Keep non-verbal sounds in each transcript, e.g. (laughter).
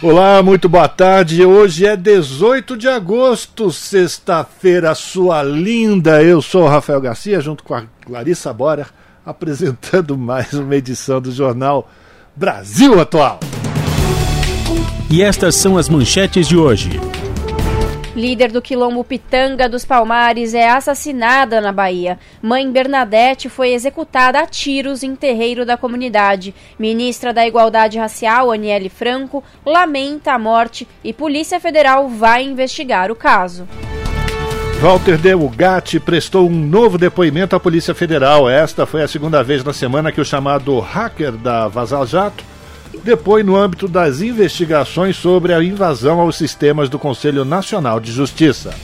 Olá, muito boa tarde. Hoje é 18 de agosto, sexta-feira, sua linda. Eu sou o Rafael Garcia, junto com a Clarissa Bora, apresentando mais uma edição do jornal Brasil Atual. E estas são as manchetes de hoje. Líder do quilombo Pitanga dos Palmares é assassinada na Bahia. Mãe Bernadette foi executada a tiros em terreiro da comunidade. Ministra da Igualdade Racial, Aniele Franco, lamenta a morte e Polícia Federal vai investigar o caso. Walter Delgatti prestou um novo depoimento à Polícia Federal. Esta foi a segunda vez na semana que o chamado hacker da Vazal Jato depõe no âmbito das investigações sobre a invasão aos sistemas do Conselho Nacional de Justiça.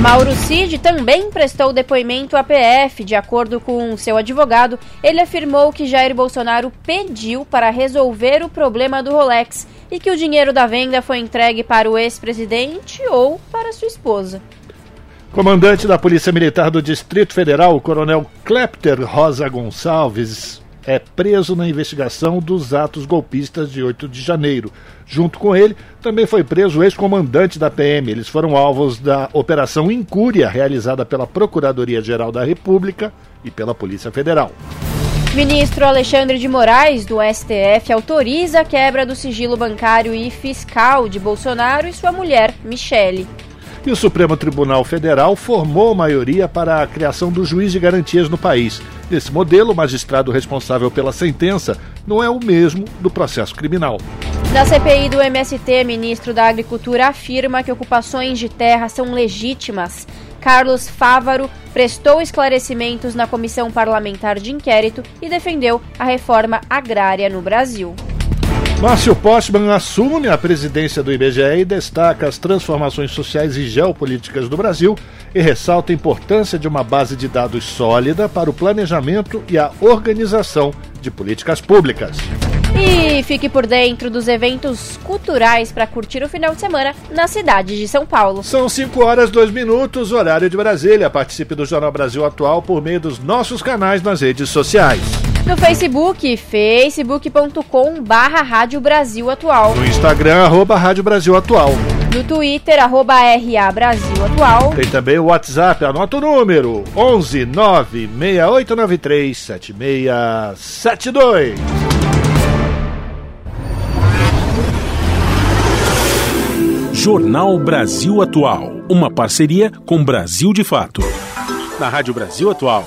Mauro Cid também prestou depoimento à PF. De acordo com seu advogado, ele afirmou que Jair Bolsonaro pediu para resolver o problema do Rolex e que o dinheiro da venda foi entregue para o ex-presidente ou para sua esposa. Comandante da Polícia Militar do Distrito Federal, o Coronel Klepter Rosa Gonçalves, é preso na investigação dos atos golpistas de 8 de janeiro. Junto com ele, também foi preso o ex-comandante da PM. Eles foram alvos da Operação Incúria, realizada pela Procuradoria-Geral da República e pela Polícia Federal. Ministro Alexandre de Moraes, do STF, autoriza a quebra do sigilo bancário e fiscal de Bolsonaro e sua mulher, Michele. E o Supremo Tribunal Federal formou maioria para a criação do juiz de garantias no país. Nesse modelo, o magistrado responsável pela sentença não é o mesmo do processo criminal. Na CPI do MST, ministro da Agricultura afirma que ocupações de terra são legítimas. Carlos Fávaro prestou esclarecimentos na comissão parlamentar de inquérito e defendeu a reforma agrária no Brasil. Márcio Postman assume a presidência do IBGE e destaca as transformações sociais e geopolíticas do Brasil e ressalta a importância de uma base de dados sólida para o planejamento e a organização de políticas públicas. E fique por dentro dos eventos culturais para curtir o final de semana na cidade de São Paulo. São 5 horas 2 minutos, horário de Brasília. Participe do Jornal Brasil Atual por meio dos nossos canais nas redes sociais. No Facebook, facebook.com barra Rádio Brasil Atual. No Instagram, arroba Rádio Brasil Atual. No Twitter, arroba RA Brasil Atual. Tem também o WhatsApp, anota o número, 11 96893 7672. Jornal Brasil Atual, uma parceria com Brasil de Fato. Na Rádio Brasil Atual,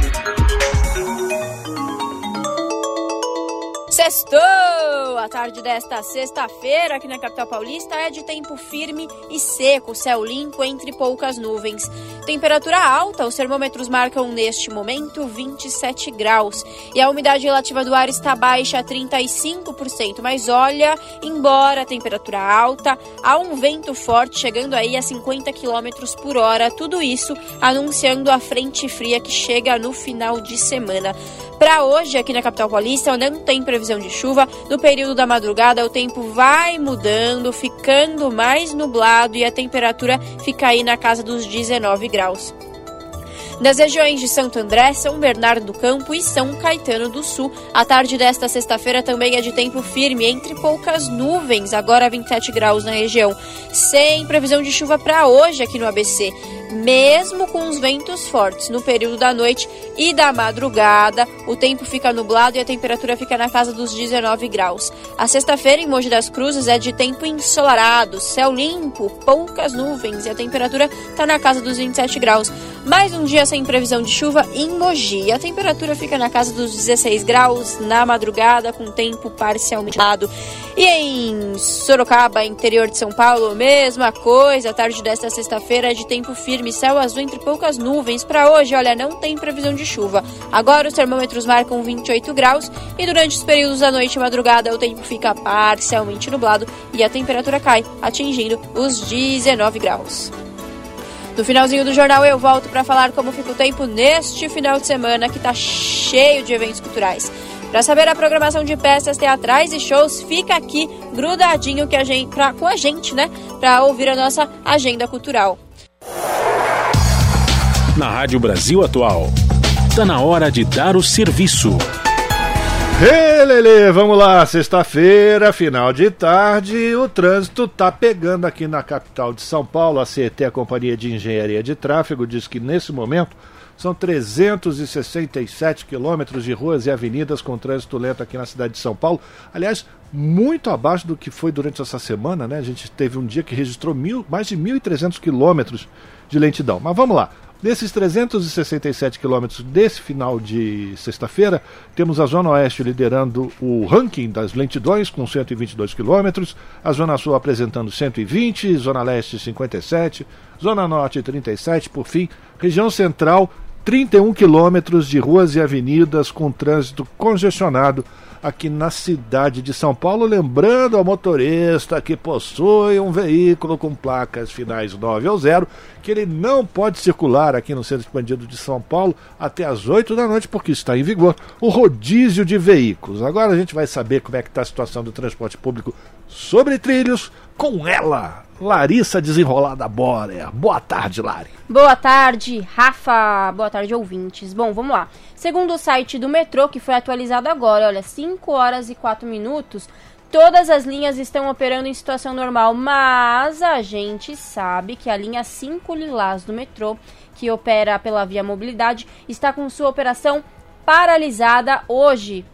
Sextou! A tarde desta sexta-feira aqui na capital paulista é de tempo firme e seco, céu limpo entre poucas nuvens. Temperatura alta, os termômetros marcam neste momento 27 graus e a umidade relativa do ar está baixa a 35%. Mas olha, embora a temperatura alta, há um vento forte chegando aí a 50 km por hora. Tudo isso anunciando a frente fria que chega no final de semana. Para hoje, aqui na capital paulista, não tem previsão de chuva. No período da madrugada, o tempo vai mudando, ficando mais nublado e a temperatura fica aí na casa dos 19 graus. Das regiões de Santo André, São Bernardo do Campo e São Caetano do Sul, a tarde desta sexta-feira também é de tempo firme, entre poucas nuvens, agora 27 graus na região, sem previsão de chuva para hoje aqui no ABC mesmo com os ventos fortes no período da noite e da madrugada. O tempo fica nublado e a temperatura fica na casa dos 19 graus. A sexta-feira em Mogi das Cruzes é de tempo ensolarado, céu limpo, poucas nuvens e a temperatura está na casa dos 27 graus. Mais um dia sem previsão de chuva em Mogi. A temperatura fica na casa dos 16 graus na madrugada, com tempo parcialmente nublado. E em Sorocaba, interior de São Paulo, mesma coisa. A tarde desta sexta-feira é de tempo firme, céu azul entre poucas nuvens. Para hoje, olha, não tem previsão de chuva. Agora os termômetros marcam 28 graus e durante os períodos da noite e madrugada o tempo fica parcialmente nublado e a temperatura cai, atingindo os 19 graus. No finalzinho do jornal eu volto para falar como fica o tempo neste final de semana que está cheio de eventos culturais. Para saber a programação de peças teatrais e shows, fica aqui grudadinho que a gente, pra, com a gente, né? Para ouvir a nossa agenda cultural. Na Rádio Brasil Atual, está na hora de dar o serviço. Hey, Lele, vamos lá, sexta-feira, final de tarde, o trânsito tá pegando aqui na capital de São Paulo. A CET, a Companhia de Engenharia de Tráfego, diz que nesse momento são 367 quilômetros de ruas e avenidas com trânsito lento aqui na cidade de São Paulo. Aliás, muito abaixo do que foi durante essa semana, né? A gente teve um dia que registrou mil, mais de 1.300 quilômetros de lentidão. Mas vamos lá. Desses 367 quilômetros desse final de sexta-feira, temos a Zona Oeste liderando o ranking das lentidões com 122 quilômetros, a Zona Sul apresentando 120, Zona Leste 57, Zona Norte 37, por fim, região central 31 quilômetros de ruas e avenidas com trânsito congestionado aqui na cidade de São Paulo. Lembrando ao motorista que possui um veículo com placas finais 9 ou 0 que ele não pode circular aqui no centro expandido de São Paulo até as 8 da noite, porque está em vigor o rodízio de veículos. Agora a gente vai saber como é que está a situação do transporte público sobre trilhos com ela, Larissa Desenrolada Borer. Boa tarde, Lari. Boa tarde, Rafa. Boa tarde, ouvintes. Bom, vamos lá. Segundo o site do metrô, que foi atualizado agora, olha, 5 horas e 4 minutos, todas as linhas estão operando em situação normal, mas a gente sabe que a linha 5 Lilás do metrô, que opera pela Via Mobilidade, está com sua operação paralisada hoje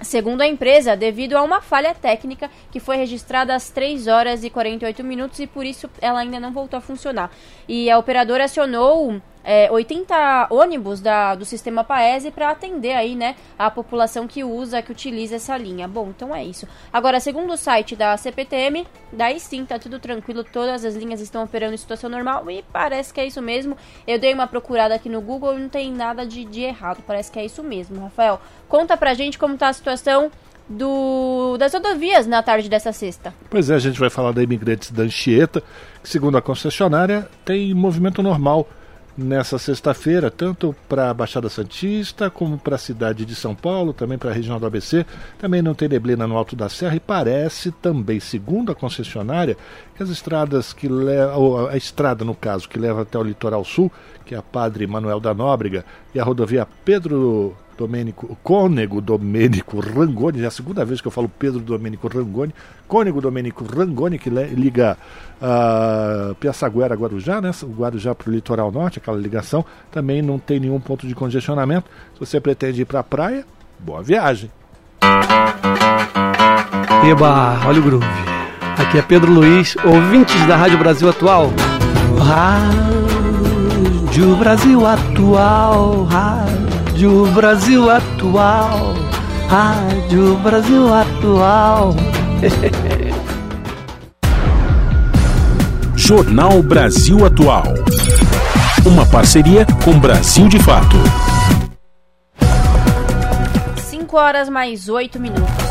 Segundo a empresa, devido a uma falha técnica que foi registrada às 3 horas e 48 minutos e por isso ela ainda não voltou a funcionar. E a operadora acionou é, 80 ônibus da, do sistema Paese para atender aí, né, a população que usa, que utiliza essa linha. Bom, então é isso. Agora, segundo o site da CPTM, daí sim, tá tudo tranquilo, todas as linhas estão operando em situação normal e parece que é isso mesmo. Eu dei uma procurada aqui no Google e não tem nada de, de errado, parece que é isso mesmo. Rafael, conta pra gente como tá a situação do, das rodovias na tarde dessa sexta. Pois é, a gente vai falar da Imigrantes da Anchieta, que segundo a concessionária tem movimento normal nessa sexta-feira, tanto para a Baixada Santista como para a cidade de São Paulo, também para a região do ABC. Também não tem neblina no Alto da Serra e parece também, segundo a concessionária, que as estradas que levam, a estrada no caso, que leva até o litoral sul, que é a Padre Manuel da Nóbrega, e a rodovia Pedro Domênico, Cônego Domênico Rangoni, é a segunda vez que eu falo Pedro Domênico Rangoni, Cônego Domênico Rangoni, que liga uh, Piaçaguera Guarujá, né, o Guarujá para o litoral norte, aquela ligação, também não tem nenhum ponto de congestionamento. Se você pretende ir para a praia, boa viagem. Eba, olha o groove. Aqui é Pedro Luiz, ouvintes da Rádio Brasil Atual. Rádio Brasil Atual, Rádio Rádio Brasil Atual. Rádio Brasil Atual. (laughs) Jornal Brasil Atual. Uma parceria com Brasil de Fato. 5 horas mais 8 minutos.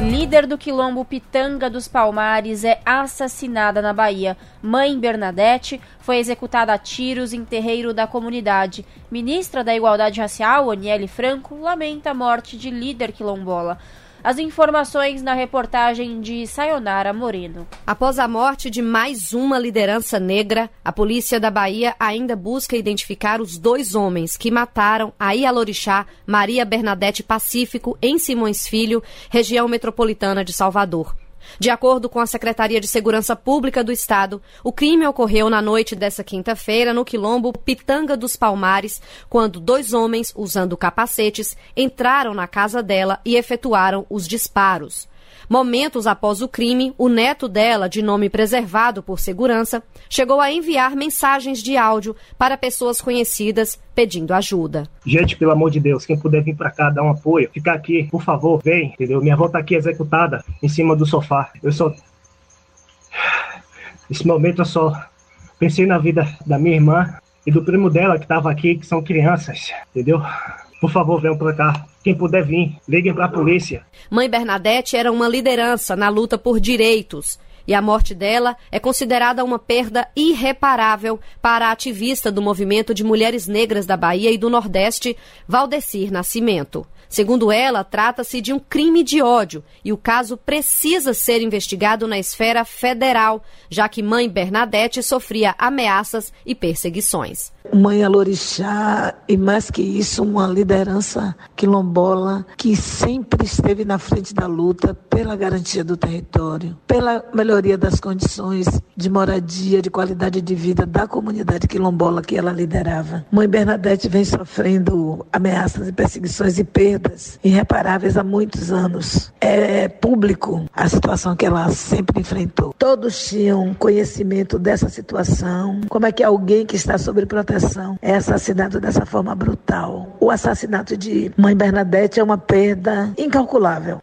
Líder do quilombo Pitanga dos Palmares é assassinada na Bahia. Mãe Bernadette foi executada a tiros em terreiro da comunidade. Ministra da Igualdade Racial, Aniele Franco, lamenta a morte de líder quilombola. As informações na reportagem de Sayonara Moreno. Após a morte de mais uma liderança negra, a polícia da Bahia ainda busca identificar os dois homens que mataram a Ialorixá Maria Bernadette Pacífico em Simões Filho, região metropolitana de Salvador. De acordo com a Secretaria de Segurança Pública do Estado, o crime ocorreu na noite dessa quinta-feira no quilombo Pitanga dos Palmares, quando dois homens, usando capacetes, entraram na casa dela e efetuaram os disparos. Momentos após o crime, o neto dela, de nome preservado por segurança, chegou a enviar mensagens de áudio para pessoas conhecidas pedindo ajuda. Gente, pelo amor de Deus, quem puder vir para cá dar um apoio, ficar aqui, por favor, vem, entendeu? Minha avó tá aqui executada em cima do sofá. Eu só Nesse momento eu só pensei na vida da minha irmã e do primo dela que estava aqui, que são crianças, entendeu? Por favor, venham para cá. Quem puder vir, liguem para a polícia. Mãe Bernadette era uma liderança na luta por direitos. E a morte dela é considerada uma perda irreparável para a ativista do movimento de mulheres negras da Bahia e do Nordeste, Valdecir Nascimento. Segundo ela, trata-se de um crime de ódio e o caso precisa ser investigado na esfera federal, já que mãe Bernadette sofria ameaças e perseguições. Mãe Alorixá, e mais que isso, uma liderança quilombola que sempre esteve na frente da luta pela garantia do território, pela melhoria das condições de moradia, de qualidade de vida da comunidade quilombola que ela liderava. Mãe Bernadette vem sofrendo ameaças e perseguições e perdas irreparáveis há muitos anos. É público a situação que ela sempre enfrentou. Todos tinham conhecimento dessa situação, como é que alguém que está sob proteção proteção é assassinado dessa forma brutal. O assassinato de Mãe Bernadette é uma perda incalculável.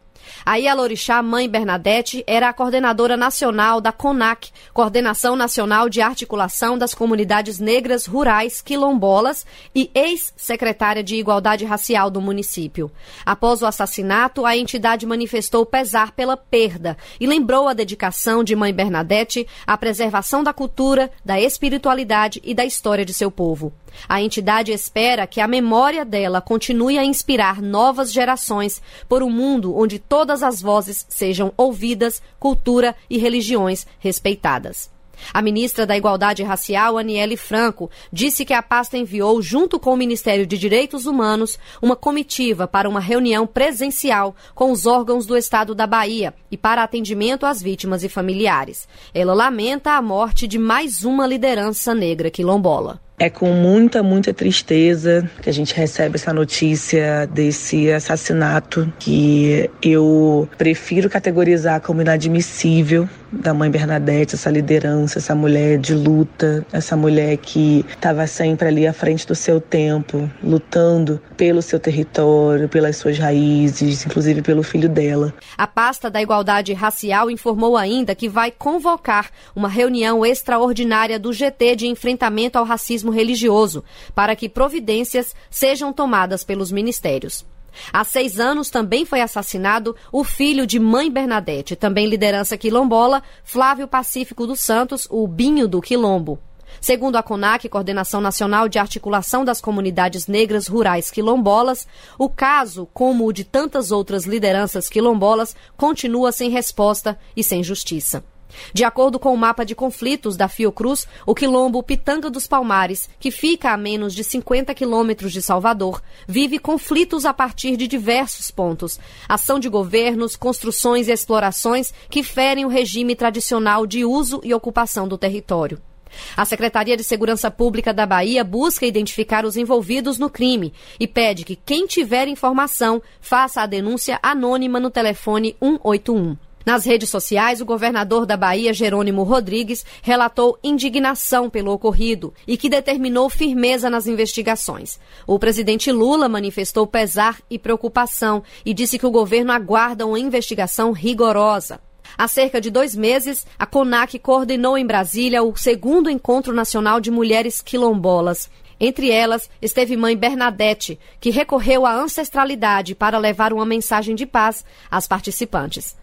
A Ialorixá Mãe Bernadette era a coordenadora nacional da CONAC, Coordenação Nacional de Articulação das Comunidades Negras Rurais Quilombolas e ex-secretária de Igualdade Racial do município. Após o assassinato, a entidade manifestou pesar pela perda e lembrou a dedicação de Mãe Bernadette à preservação da cultura, da espiritualidade e da história de seu povo. A entidade espera que a memória dela continue a inspirar novas gerações por um mundo onde todas as vozes sejam ouvidas, cultura e religiões respeitadas. A ministra da Igualdade Racial, Aniele Franco, disse que a pasta enviou, junto com o Ministério de Direitos Humanos, uma comitiva para uma reunião presencial com os órgãos do Estado da Bahia e para atendimento às vítimas e familiares. Ela lamenta a morte de mais uma liderança negra quilombola. É com muita, muita tristeza que a gente recebe essa notícia desse assassinato que eu prefiro categorizar como inadmissível da mãe Bernadette, essa liderança, essa mulher de luta, essa mulher que estava sempre ali à frente do seu tempo, lutando pelo seu território, pelas suas raízes, inclusive pelo filho dela. A pasta da Igualdade Racial informou ainda que vai convocar uma reunião extraordinária do GT de enfrentamento ao racismo religioso para que providências sejam tomadas pelos ministérios. Há seis anos também foi assassinado o filho de Mãe Bernadette, também liderança quilombola, Flávio Pacífico dos Santos, o Binho do Quilombo. Segundo a CONAC, Coordenação Nacional de Articulação das Comunidades Negras Rurais Quilombolas, o caso, como o de tantas outras lideranças quilombolas, continua sem resposta e sem justiça. De acordo com o mapa de conflitos da Fiocruz, o quilombo Pitanga dos Palmares, que fica a menos de 50 quilômetros de Salvador, vive conflitos a partir de diversos pontos. Ação de governos, construções e explorações que ferem o regime tradicional de uso e ocupação do território. A Secretaria de Segurança Pública da Bahia busca identificar os envolvidos no crime e pede que quem tiver informação faça a denúncia anônima no telefone 181. Nas redes sociais, o governador da Bahia, Jerônimo Rodrigues, relatou indignação pelo ocorrido e que determinou firmeza nas investigações. O presidente Lula manifestou pesar e preocupação e disse que o governo aguarda uma investigação rigorosa. Há cerca de dois meses, a CONAC coordenou em Brasília o segundo Encontro Nacional de Mulheres Quilombolas. Entre elas, esteve mãe Bernadette, que recorreu à ancestralidade para levar uma mensagem de paz às participantes.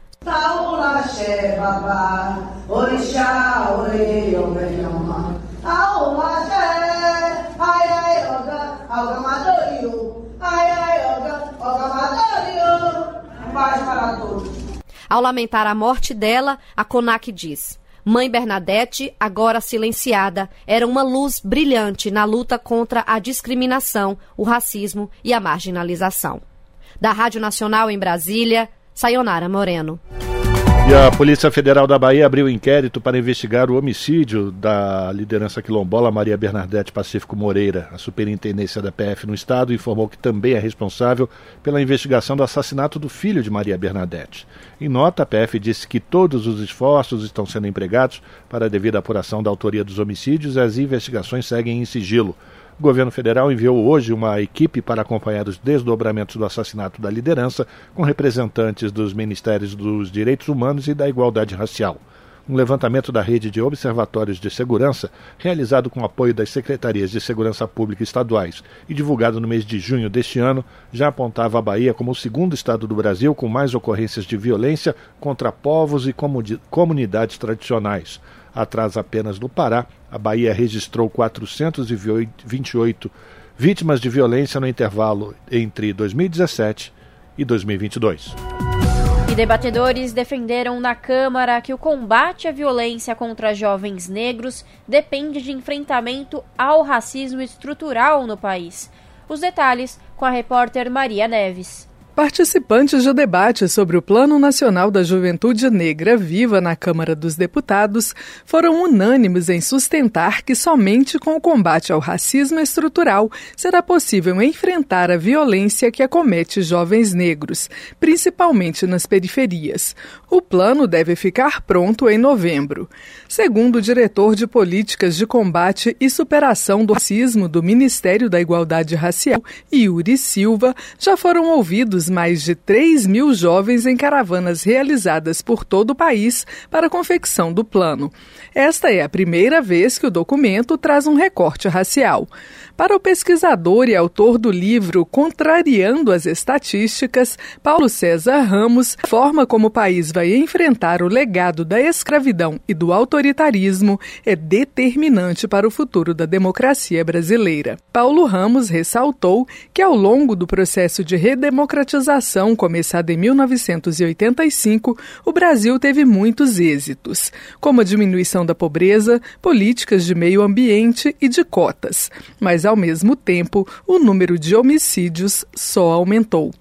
Orixá, orei, ai, ai, oga, ai, ai, oga. Paz para todos. Ao lamentar a morte dela, a CONAC diz... Mãe Bernadette, agora silenciada, era uma luz brilhante na luta contra a discriminação, o racismo e a marginalização. Da Rádio Nacional em Brasília, Sayonara Moreno. E a Polícia Federal da Bahia abriu inquérito para investigar o homicídio da liderança quilombola Maria Bernadette Pacífico Moreira. A superintendência da PF no estado informou que também é responsável pela investigação do assassinato do filho de Maria Bernadette. Em nota, a PF disse que todos os esforços estão sendo empregados para a devida apuração da autoria dos homicídios e as investigações seguem em sigilo. O governo federal enviou hoje uma equipe para acompanhar os desdobramentos do assassinato da liderança, com representantes dos Ministérios dos Direitos Humanos e da Igualdade Racial. Um levantamento da rede de observatórios de segurança, realizado com apoio das secretarias de segurança pública estaduais e divulgado no mês de junho deste ano, já apontava a Bahia como o segundo estado do Brasil com mais ocorrências de violência contra povos e comunidades tradicionais. Atrás apenas do Pará, a Bahia registrou 428 vítimas de violência no intervalo entre 2017 e 2022. E debatedores defenderam na Câmara que o combate à violência contra jovens negros depende de enfrentamento ao racismo estrutural no país. Os detalhes com a repórter Maria Neves. Participantes do debate sobre o Plano Nacional da Juventude Negra Viva na Câmara dos Deputados foram unânimes em sustentar que somente com o combate ao racismo estrutural será possível enfrentar a violência que acomete jovens negros, principalmente nas periferias. O plano deve ficar pronto em novembro. Segundo o diretor de Políticas de Combate e Superação do Racismo do Ministério da Igualdade Racial, Yuri Silva, já foram ouvidos mais de 3 mil jovens em caravanas realizadas por todo o país para a confecção do plano. Esta é a primeira vez que o documento traz um recorte racial. Para o pesquisador e autor do livro Contrariando as Estatísticas, Paulo César Ramos, a forma como o país vai enfrentar o legado da escravidão e do autoritarismo é determinante para o futuro da democracia brasileira. Paulo Ramos ressaltou que, ao longo do processo de redemocratização começado em 1985, o Brasil teve muitos êxitos, como a diminuição da pobreza, políticas de meio ambiente e de cotas. Mas ao mesmo tempo, o número de homicídios só aumentou.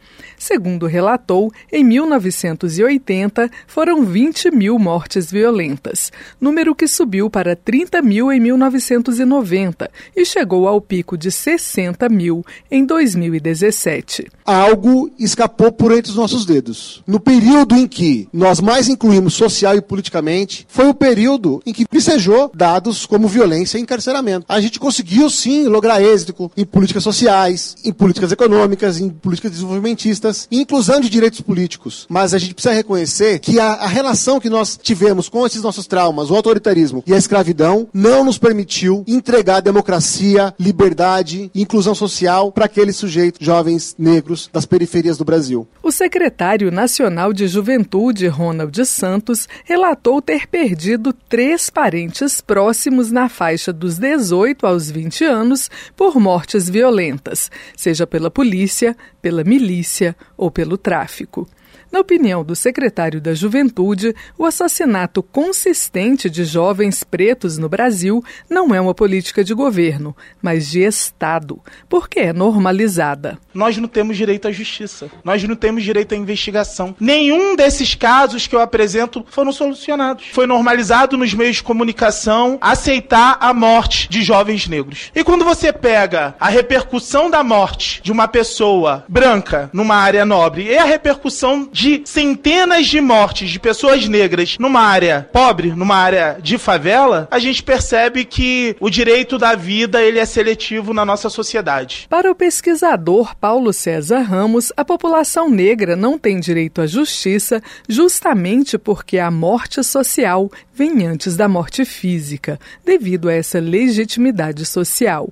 Segundo relatou, em 1980 foram 20 mil mortes violentas, número que subiu para 30 mil em 1990 e chegou ao pico de 60 mil em 2017. Algo escapou por entre os nossos dedos. No período em que nós mais incluímos social e politicamente, foi o período em que vicejou dados como violência e encarceramento. A gente conseguiu sim lograr êxito em políticas sociais, em políticas econômicas, em políticas desenvolvimentistas, inclusão de direitos políticos. Mas a gente precisa reconhecer que a, a relação que nós tivemos com esses nossos traumas, o autoritarismo e a escravidão, não nos permitiu entregar democracia, liberdade inclusão social para aqueles sujeitos jovens negros das periferias do Brasil. O secretário nacional de Juventude, Ronald Santos, relatou ter perdido três parentes próximos na faixa dos 18 aos 20 anos por mortes violentas, seja pela polícia, pela milícia ou pelo tráfico. Na opinião do secretário da Juventude, o assassinato consistente de jovens pretos no Brasil não é uma política de governo, mas de Estado, porque é normalizada. Nós não temos direito à justiça, nós não temos direito à investigação. Nenhum desses casos que eu apresento foram solucionados. Foi normalizado nos meios de comunicação aceitar a morte de jovens negros. E quando você pega a repercussão da morte de uma pessoa branca numa área nobre e a repercussão de de centenas de mortes de pessoas negras numa área pobre, numa área de favela, a gente percebe que o direito da vida ele é seletivo na nossa sociedade. Para o pesquisador Paulo César Ramos, a população negra não tem direito à justiça justamente porque a morte social vem antes da morte física, devido a essa legitimidade social.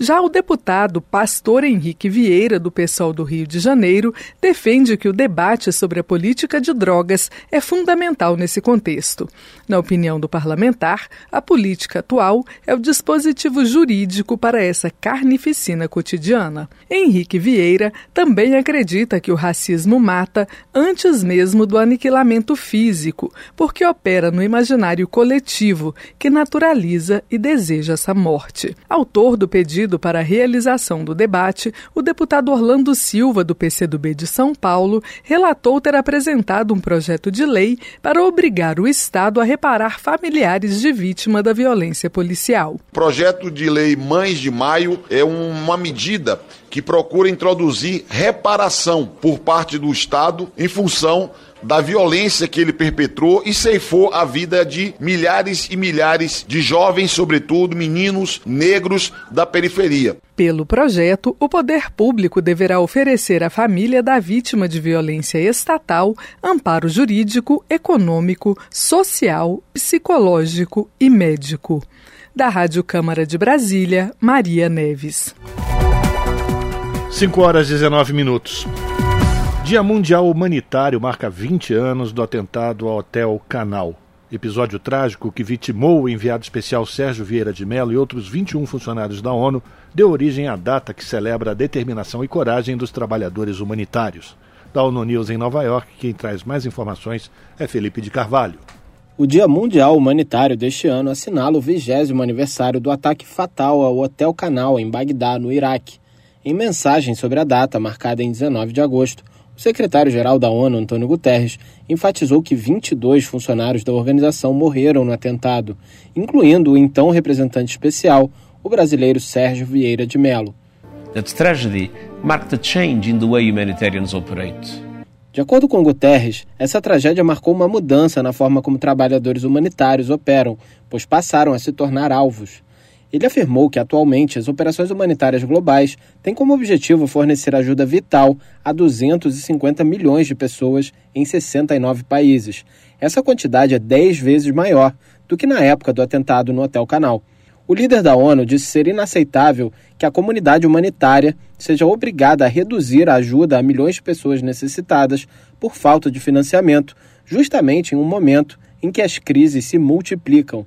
Já o deputado Pastor Henrique Vieira, do PSOL do Rio de Janeiro, defende que o debate sobre a política de drogas é fundamental nesse contexto. Na opinião do parlamentar, a política atual é o dispositivo jurídico para essa carnificina cotidiana. Henrique Vieira também acredita que o racismo mata antes mesmo do aniquilamento físico, porque opera no imaginário coletivo que naturaliza e deseja essa morte. Autor do pedido para a realização do debate, o deputado Orlando Silva, do PCdoB de São Paulo, relatou afirmou ter apresentado um projeto de lei para obrigar o Estado a reparar familiares de vítima da violência policial. Projeto de lei Mães de Maio é uma medida que procura introduzir reparação por parte do Estado em função da violência que ele perpetrou e ceifou a vida de milhares e milhares de jovens, sobretudo meninos negros da periferia. Pelo projeto, o poder público deverá oferecer à família da vítima de violência estatal amparo jurídico, econômico, social, psicológico e médico. Da Rádio Câmara de Brasília, Maria Neves. 5 horas e 19 minutos. Dia Mundial Humanitário marca 20 anos do atentado ao Hotel Canal. Episódio trágico que vitimou o enviado especial Sérgio Vieira de Mello e outros 21 funcionários da ONU deu origem à data que celebra a determinação e coragem dos trabalhadores humanitários. Da ONU News em Nova York, quem traz mais informações é Felipe de Carvalho. O Dia Mundial Humanitário deste ano assinala o vigésimo aniversário do ataque fatal ao Hotel Canal em Bagdá, no Iraque. Em mensagem sobre a data, marcada em 19 de agosto, o secretário-geral da ONU, Antônio Guterres, enfatizou que 22 funcionários da organização morreram no atentado, incluindo o então representante especial, o brasileiro Sérgio Vieira de Mello. That tragedy marked a change in the way humanitarians operate. De acordo com Guterres, essa tragédia marcou uma mudança na forma como trabalhadores humanitários operam, pois passaram a se tornar alvos. Ele afirmou que, atualmente, as operações humanitárias globais têm como objetivo fornecer ajuda vital a 250 milhões de pessoas em 69 países. Essa quantidade é 10 vezes maior do que na época do atentado no Hotel Canal. O líder da ONU disse ser inaceitável que a comunidade humanitária seja obrigada a reduzir a ajuda a milhões de pessoas necessitadas por falta de financiamento, justamente em um momento em que as crises se multiplicam.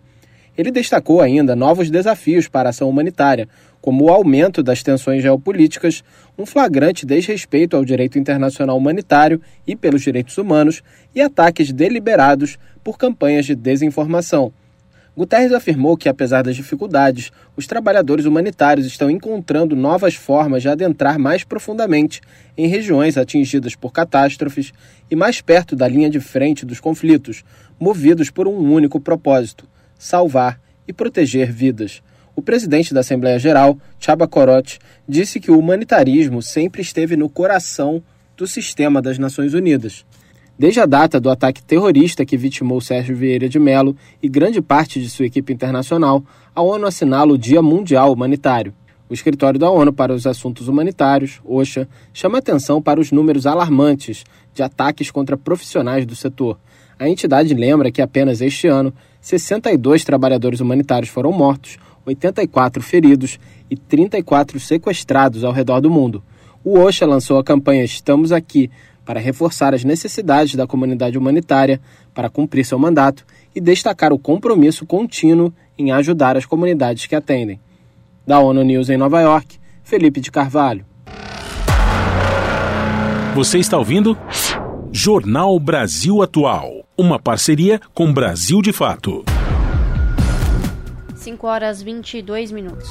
Ele destacou ainda novos desafios para a ação humanitária, como o aumento das tensões geopolíticas, um flagrante desrespeito ao direito internacional humanitário e pelos direitos humanos e ataques deliberados por campanhas de desinformação. Guterres afirmou que, apesar das dificuldades, os trabalhadores humanitários estão encontrando novas formas de adentrar mais profundamente em regiões atingidas por catástrofes e mais perto da linha de frente dos conflitos, movidos por um único propósito: salvar e proteger vidas. O presidente da Assembleia Geral, Chaba Korot, disse que o humanitarismo sempre esteve no coração do sistema das Nações Unidas. Desde a data do ataque terrorista que vitimou Sérgio Vieira de Mello e grande parte de sua equipe internacional, a ONU assinala o Dia Mundial Humanitário. O Escritório da ONU para os Assuntos Humanitários, OSHA, chama atenção para os números alarmantes de ataques contra profissionais do setor. A entidade lembra que apenas este ano 62 trabalhadores humanitários foram mortos, 84 feridos e 34 sequestrados ao redor do mundo. O OSHA lançou a campanha Estamos Aqui para reforçar as necessidades da comunidade humanitária para cumprir seu mandato e destacar o compromisso contínuo em ajudar as comunidades que atendem. Da ONU News em Nova York, Felipe de Carvalho. Você está ouvindo? Jornal Brasil Atual. Uma parceria com Brasil de Fato. 5 horas 22 minutos.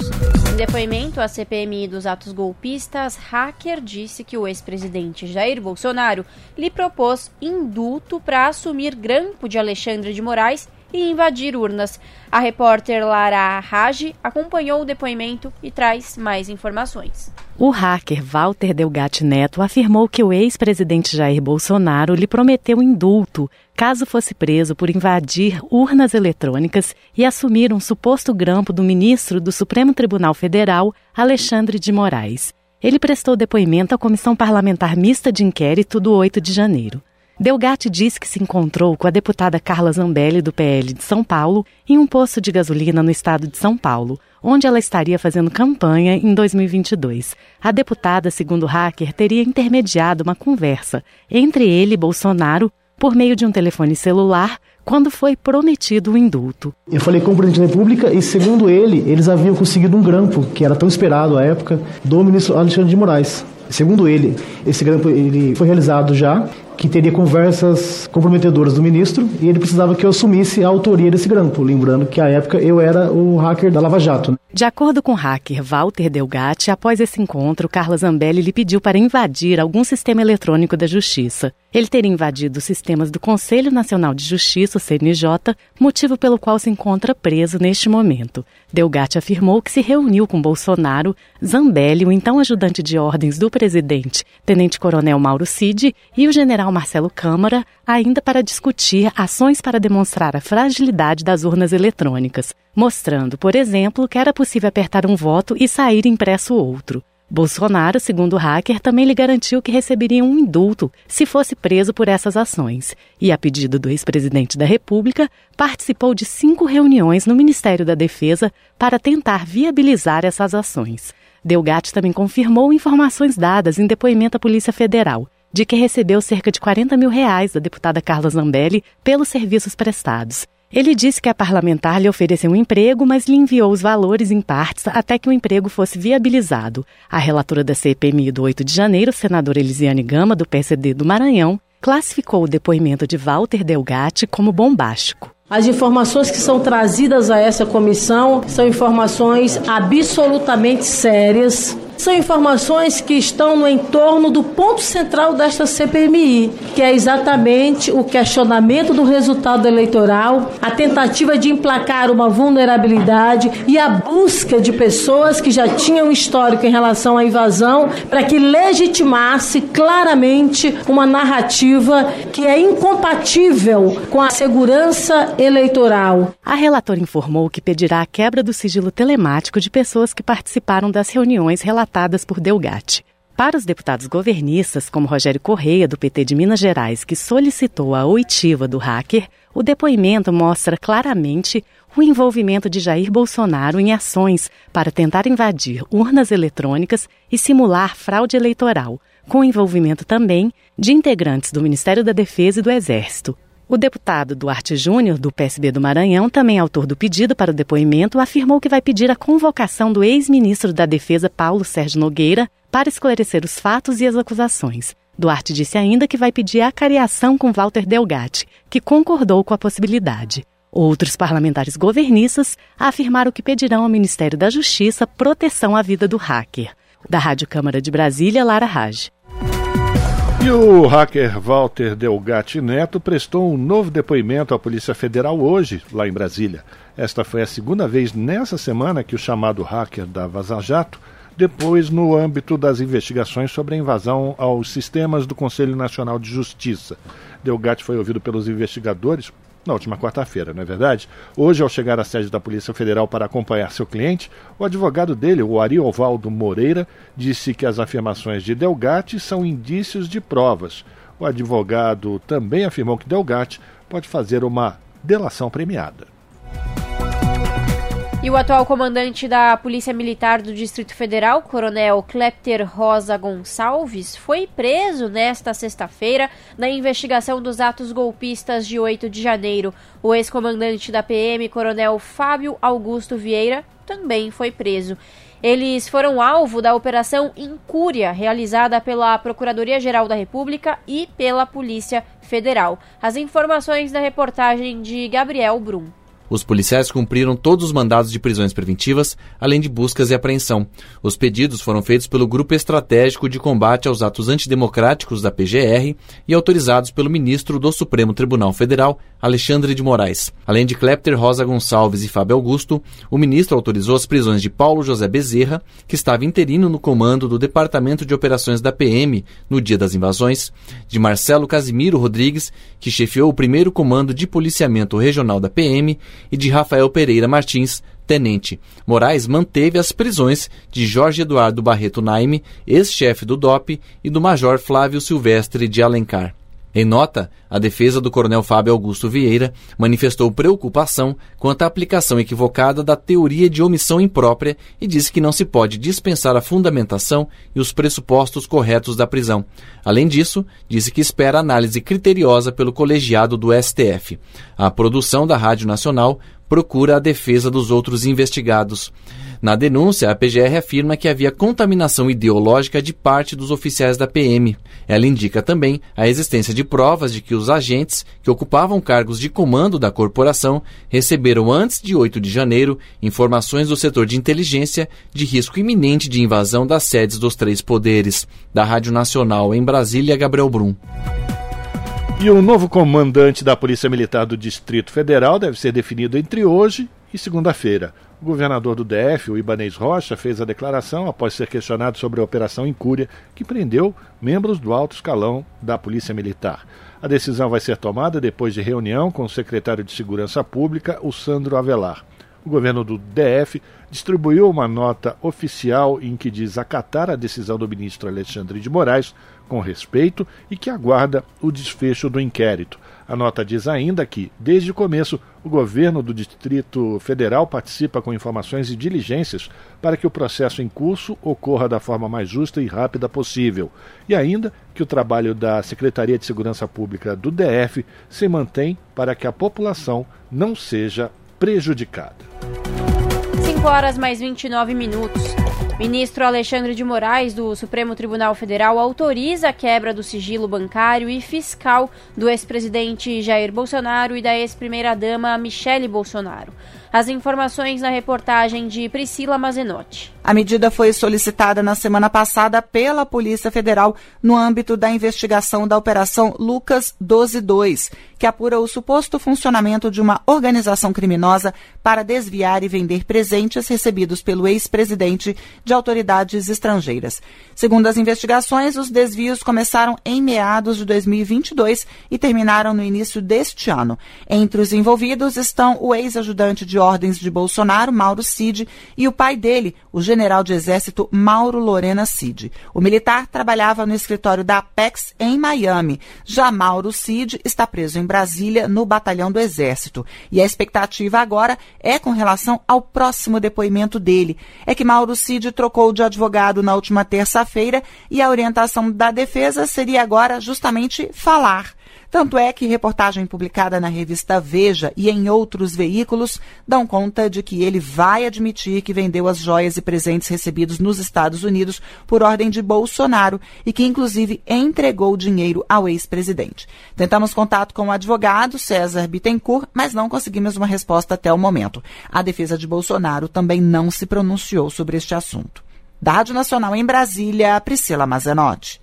Em depoimento à CPMI dos atos golpistas, Hacker disse que o ex-presidente Jair Bolsonaro lhe propôs indulto para assumir grampo de Alexandre de Moraes e invadir urnas. A repórter Lara Raj acompanhou o depoimento e traz mais informações. O hacker Walter Delgatti Neto afirmou que o ex-presidente Jair Bolsonaro lhe prometeu indulto caso fosse preso por invadir urnas eletrônicas e assumir um suposto grampo do ministro do Supremo Tribunal Federal, Alexandre de Moraes. Ele prestou depoimento à Comissão Parlamentar Mista de Inquérito do 8 de janeiro. Delgatti disse que se encontrou com a deputada Carla Zambelli, do PL de São Paulo, em um posto de gasolina no estado de São Paulo, onde ela estaria fazendo campanha em 2022. A deputada, segundo o hacker, teria intermediado uma conversa entre ele e Bolsonaro por meio de um telefone celular quando foi prometido o indulto. Eu falei com o presidente da República e, segundo ele, eles haviam conseguido um grampo, que era tão esperado à época, do ministro Alexandre de Moraes. Segundo ele, esse grampo ele foi realizado já que teria conversas comprometedoras do ministro e ele precisava que eu assumisse a autoria desse grampo, lembrando que à época eu era o hacker da Lava Jato. De acordo com o hacker Walter Delgatti, após esse encontro, Carla Zambelli lhe pediu para invadir algum sistema eletrônico da Justiça. Ele teria invadido os sistemas do Conselho Nacional de Justiça, CNJ, motivo pelo qual se encontra preso neste momento. Delgatti afirmou que se reuniu com Bolsonaro, Zambelli, o então ajudante de ordens do presidente, tenente-coronel Mauro Cid, e o general Marcelo Câmara, ainda para discutir ações para demonstrar a fragilidade das urnas eletrônicas, mostrando, por exemplo, que era possível apertar um voto e sair impresso outro. Bolsonaro, segundo o hacker, também lhe garantiu que receberia um indulto se fosse preso por essas ações. E, a pedido do ex-presidente da República, participou de cinco reuniões no Ministério da Defesa para tentar viabilizar essas ações. Delgatti também confirmou informações dadas em depoimento à Polícia Federal, de que recebeu cerca de 40 mil reais da deputada Carla Zambelli pelos serviços prestados ele disse que a parlamentar lhe ofereceu um emprego, mas lhe enviou os valores em partes até que o emprego fosse viabilizado. A relatora da CPMI do 8 de janeiro, senadora Elisiane Gama, do PSD do Maranhão, classificou o depoimento de Walter Delgatti como bombástico. As informações que são trazidas a essa comissão são informações absolutamente sérias, são informações que estão no entorno do ponto central desta CPMI, que é exatamente o questionamento do resultado eleitoral, a tentativa de emplacar uma vulnerabilidade e a busca de pessoas que já tinham histórico em relação à invasão para que legitimasse claramente uma narrativa que é incompatível com a segurança eleitoral. A relatora informou que pedirá a quebra do sigilo telemático de pessoas que participaram das reuniões relacionadas relatadas por Delgatti. Para os deputados governistas, como Rogério Correia, do PT de Minas Gerais, que solicitou a oitiva do hacker, o depoimento mostra claramente o envolvimento de Jair Bolsonaro em ações para tentar invadir urnas eletrônicas e simular fraude eleitoral, com envolvimento também de integrantes do Ministério da Defesa e do Exército. O deputado Duarte Júnior, do PSB do Maranhão, também autor do pedido para o depoimento, afirmou que vai pedir a convocação do ex-ministro da Defesa, Paulo Sérgio Nogueira, para esclarecer os fatos e as acusações. Duarte disse ainda que vai pedir a cariação com Walter Delgatti, que concordou com a possibilidade. Outros parlamentares governistas afirmaram que pedirão ao Ministério da Justiça proteção à vida do hacker. Da Rádio Câmara de Brasília, Lara Raj. E o hacker Walter Delgatti Neto prestou um novo depoimento à Polícia Federal hoje, lá em Brasília. Esta foi a segunda vez nessa semana que o chamado hacker da Vaza Jato depois no âmbito das investigações sobre a invasão aos sistemas do Conselho Nacional de Justiça. Delgatti foi ouvido pelos investigadores na última quarta-feira, não é verdade? Hoje, ao chegar à sede da Polícia Federal para acompanhar seu cliente, o advogado dele, o Ariovaldo Moreira, disse que as afirmações de Delgatti são indícios de provas. O advogado também afirmou que Delgatti pode fazer uma delação premiada. E o atual comandante da Polícia Militar do Distrito Federal, Coronel Klepter Rosa Gonçalves, foi preso nesta sexta-feira na investigação dos atos golpistas de 8 de janeiro. O ex-comandante da PM, Coronel Fábio Augusto Vieira, também foi preso. Eles foram alvo da Operação Incúria, realizada pela Procuradoria-Geral da República e pela Polícia Federal. As informações da reportagem de Gabriel Brum. Os policiais cumpriram todos os mandados de prisões preventivas, além de buscas e apreensão. Os pedidos foram feitos pelo Grupo Estratégico de Combate aos Atos Antidemocráticos da PGR e autorizados pelo ministro do Supremo Tribunal Federal, Alexandre de Moraes. Além de Klepter Rosa Gonçalves e Fábio Augusto, o ministro autorizou as prisões de Paulo José Bezerra, que estava interino no comando do Departamento de Operações da PM no dia das invasões, de Marcelo Casimiro Rodrigues, que chefiou o primeiro comando de policiamento regional da PM, e de Rafael Pereira Martins, tenente. Moraes manteve as prisões de Jorge Eduardo Barreto Naime, ex-chefe do DOP, e do Major Flávio Silvestre de Alencar. Em nota, a defesa do coronel Fábio Augusto Vieira manifestou preocupação quanto à aplicação equivocada da teoria de omissão imprópria e disse que não se pode dispensar a fundamentação e os pressupostos corretos da prisão. Além disso, disse que espera análise criteriosa pelo colegiado do STF. A produção da Rádio Nacional procura a defesa dos outros investigados. Na denúncia, a PGR afirma que havia contaminação ideológica de parte dos oficiais da PM. Ela indica também a existência de provas de que os agentes que ocupavam cargos de comando da corporação receberam antes de 8 de janeiro informações do setor de inteligência de risco iminente de invasão das sedes dos três poderes. Da Rádio Nacional em Brasília, Gabriel Brum. E o novo comandante da Polícia Militar do Distrito Federal deve ser definido entre hoje e segunda-feira. O governador do DF, o Ibanês Rocha, fez a declaração após ser questionado sobre a Operação Incúria, que prendeu membros do alto escalão da Polícia Militar. A decisão vai ser tomada depois de reunião com o secretário de Segurança Pública, o Sandro Avelar. O governo do DF distribuiu uma nota oficial em que diz acatar a decisão do ministro Alexandre de Moraes com respeito e que aguarda o desfecho do inquérito. A nota diz ainda que, desde o começo, o governo do Distrito Federal participa com informações e diligências para que o processo em curso ocorra da forma mais justa e rápida possível, e ainda que o trabalho da Secretaria de Segurança Pública do DF se mantém para que a população não seja prejudicada. 5 horas mais 29 minutos. Ministro Alexandre de Moraes, do Supremo Tribunal Federal, autoriza a quebra do sigilo bancário e fiscal do ex-presidente Jair Bolsonaro e da ex-primeira-dama Michele Bolsonaro. As informações na reportagem de Priscila Mazenotti. A medida foi solicitada na semana passada pela Polícia Federal no âmbito da investigação da Operação Lucas 122, que apura o suposto funcionamento de uma organização criminosa para desviar e vender presentes recebidos pelo ex-presidente de autoridades estrangeiras. Segundo as investigações, os desvios começaram em meados de 2022 e terminaram no início deste ano. Entre os envolvidos estão o ex-ajudante de ordens de Bolsonaro, Mauro Cid, e o pai dele, o general de exército Mauro Lorena Cid. O militar trabalhava no escritório da Apex em Miami. Já Mauro Cid está preso em Brasília, no batalhão do Exército. E a expectativa agora é com relação ao próximo depoimento dele. É que Mauro Cid trocou de advogado na última terça-feira e a orientação da defesa seria agora justamente falar. Tanto é que reportagem publicada na revista Veja e em outros veículos dão conta de que ele vai admitir que vendeu as joias e presentes recebidos nos Estados Unidos por ordem de Bolsonaro e que, inclusive, entregou dinheiro ao ex-presidente. Tentamos contato com o advogado César Bittencourt, mas não conseguimos uma resposta até o momento. A defesa de Bolsonaro também não se pronunciou sobre este assunto. Da Rádio Nacional em Brasília, Priscila Mazenotti.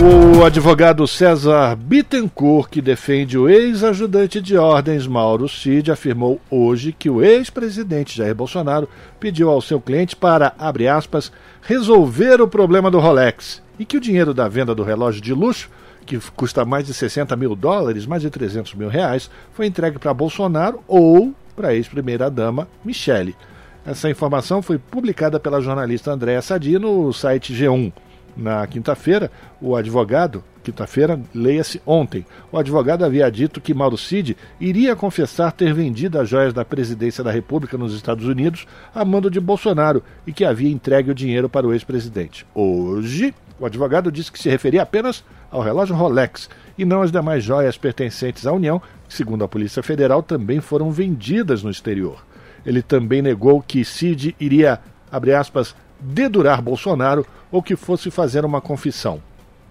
O advogado César Bittencourt, que defende o ex-ajudante de ordens Mauro Cid, afirmou hoje que o ex-presidente Jair Bolsonaro pediu ao seu cliente para, abre aspas, resolver o problema do Rolex e que o dinheiro da venda do relógio de luxo, que custa mais de 60 mil dólares, mais de 300 mil reais, foi entregue para Bolsonaro ou para a ex-primeira-dama Michele. Essa informação foi publicada pela jornalista Andréa Sadi no site G1 na quinta-feira, o advogado, quinta-feira, leia-se ontem, o advogado havia dito que Mauro Cid iria confessar ter vendido as joias da presidência da República nos Estados Unidos a mando de Bolsonaro e que havia entregue o dinheiro para o ex-presidente. Hoje, o advogado disse que se referia apenas ao relógio Rolex e não às demais joias pertencentes à União, que, segundo a Polícia Federal, também foram vendidas no exterior. Ele também negou que Cid iria, abre aspas, dedurar Bolsonaro ou que fosse fazer uma confissão.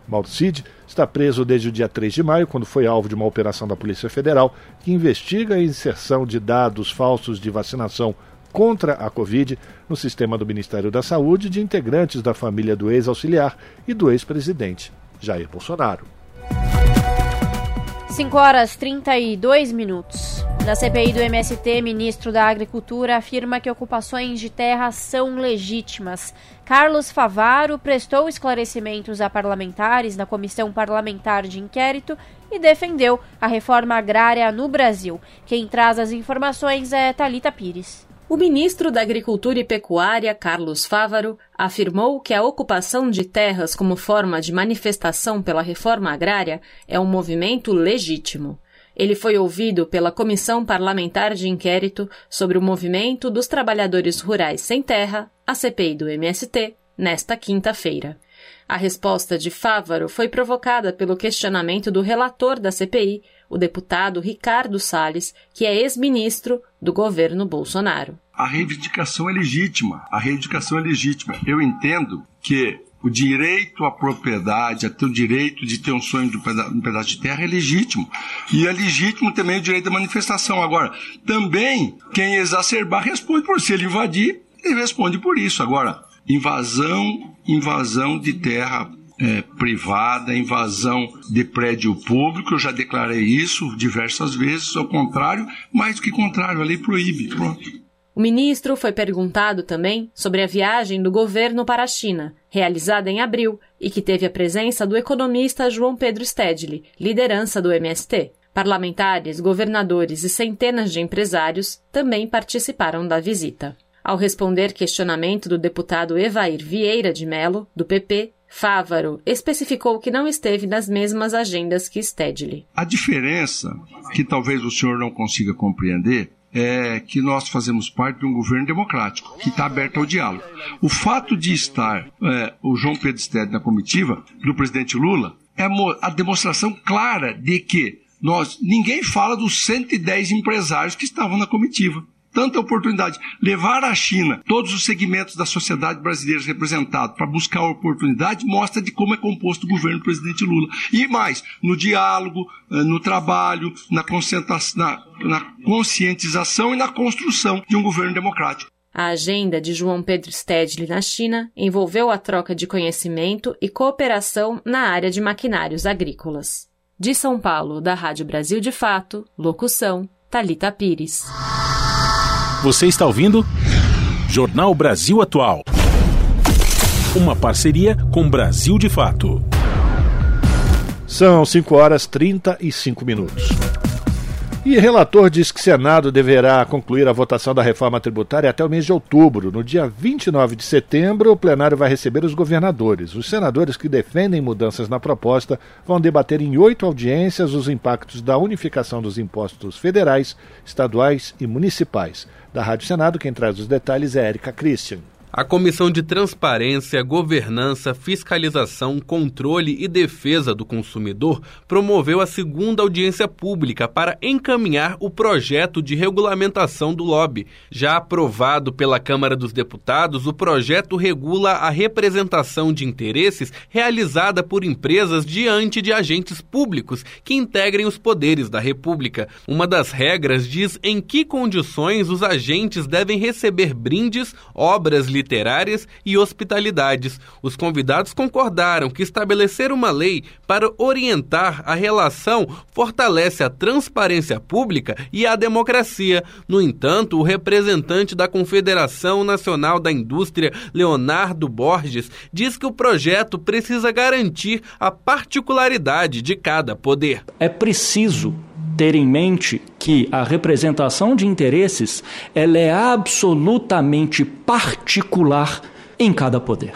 Mauro Cid está preso desde o dia 3 de maio, quando foi alvo de uma operação da Polícia Federal que investiga a inserção de dados falsos de vacinação contra a Covid no sistema do Ministério da Saúde de integrantes da família do ex-auxiliar e do ex-presidente Jair Bolsonaro. 5 horas 32 minutos. Na CPI do MST, ministro da Agricultura afirma que ocupações de terra são legítimas. Carlos Favaro prestou esclarecimentos a parlamentares na Comissão Parlamentar de Inquérito e defendeu a reforma agrária no Brasil. Quem traz as informações é Talita Pires. O ministro da Agricultura e Pecuária, Carlos Fávaro, afirmou que a ocupação de terras como forma de manifestação pela reforma agrária é um movimento legítimo. Ele foi ouvido pela Comissão Parlamentar de Inquérito sobre o Movimento dos Trabalhadores Rurais Sem Terra, a CPI do MST, nesta quinta-feira. A resposta de Fávaro foi provocada pelo questionamento do relator da CPI, o deputado Ricardo Salles, que é ex-ministro do governo Bolsonaro. A reivindicação é legítima. A reivindicação é legítima. Eu entendo que o direito à propriedade, até o direito de ter um sonho de um pedaço de terra é legítimo. E é legítimo também o direito da manifestação. Agora, também quem exacerbar responde por se ele invadir, ele responde por isso. Agora, invasão, invasão de terra é, privada, invasão de prédio público, eu já declarei isso diversas vezes, ao contrário, mais do que contrário, a lei proíbe. Pronto. O ministro foi perguntado também sobre a viagem do governo para a China, realizada em abril, e que teve a presença do economista João Pedro Stedley, liderança do MST. Parlamentares, governadores e centenas de empresários também participaram da visita. Ao responder questionamento do deputado Evair Vieira de Melo, do PP, Fávaro especificou que não esteve nas mesmas agendas que Stedley. A diferença, que talvez o senhor não consiga compreender, é que nós fazemos parte de um governo democrático, que está aberto ao diálogo. O fato de estar é, o João Pedro Stede na comitiva do presidente Lula é a demonstração clara de que nós ninguém fala dos 110 empresários que estavam na comitiva tanta oportunidade. Levar à China todos os segmentos da sociedade brasileira representados para buscar oportunidade mostra de como é composto o governo do presidente Lula. E mais, no diálogo, eh, no trabalho, na, na, na conscientização e na construção de um governo democrático. A agenda de João Pedro Stedley na China envolveu a troca de conhecimento e cooperação na área de maquinários agrícolas. De São Paulo, da Rádio Brasil de Fato, locução Talita Pires. Você está ouvindo? Jornal Brasil Atual. Uma parceria com Brasil de Fato. São 5 horas 35 minutos. E relator diz que Senado deverá concluir a votação da reforma tributária até o mês de outubro. No dia 29 de setembro, o plenário vai receber os governadores. Os senadores que defendem mudanças na proposta vão debater em oito audiências os impactos da unificação dos impostos federais, estaduais e municipais. Da Rádio Senado, quem traz os detalhes é Érica Christian. A Comissão de Transparência, Governança, Fiscalização, Controle e Defesa do Consumidor promoveu a segunda audiência pública para encaminhar o projeto de regulamentação do lobby. Já aprovado pela Câmara dos Deputados, o projeto regula a representação de interesses realizada por empresas diante de agentes públicos que integrem os poderes da República. Uma das regras diz em que condições os agentes devem receber brindes, obras literárias e hospitalidades. Os convidados concordaram que estabelecer uma lei para orientar a relação fortalece a transparência pública e a democracia. No entanto, o representante da Confederação Nacional da Indústria, Leonardo Borges, diz que o projeto precisa garantir a particularidade de cada poder. É preciso ter em mente que a representação de interesses ela é absolutamente particular em cada poder.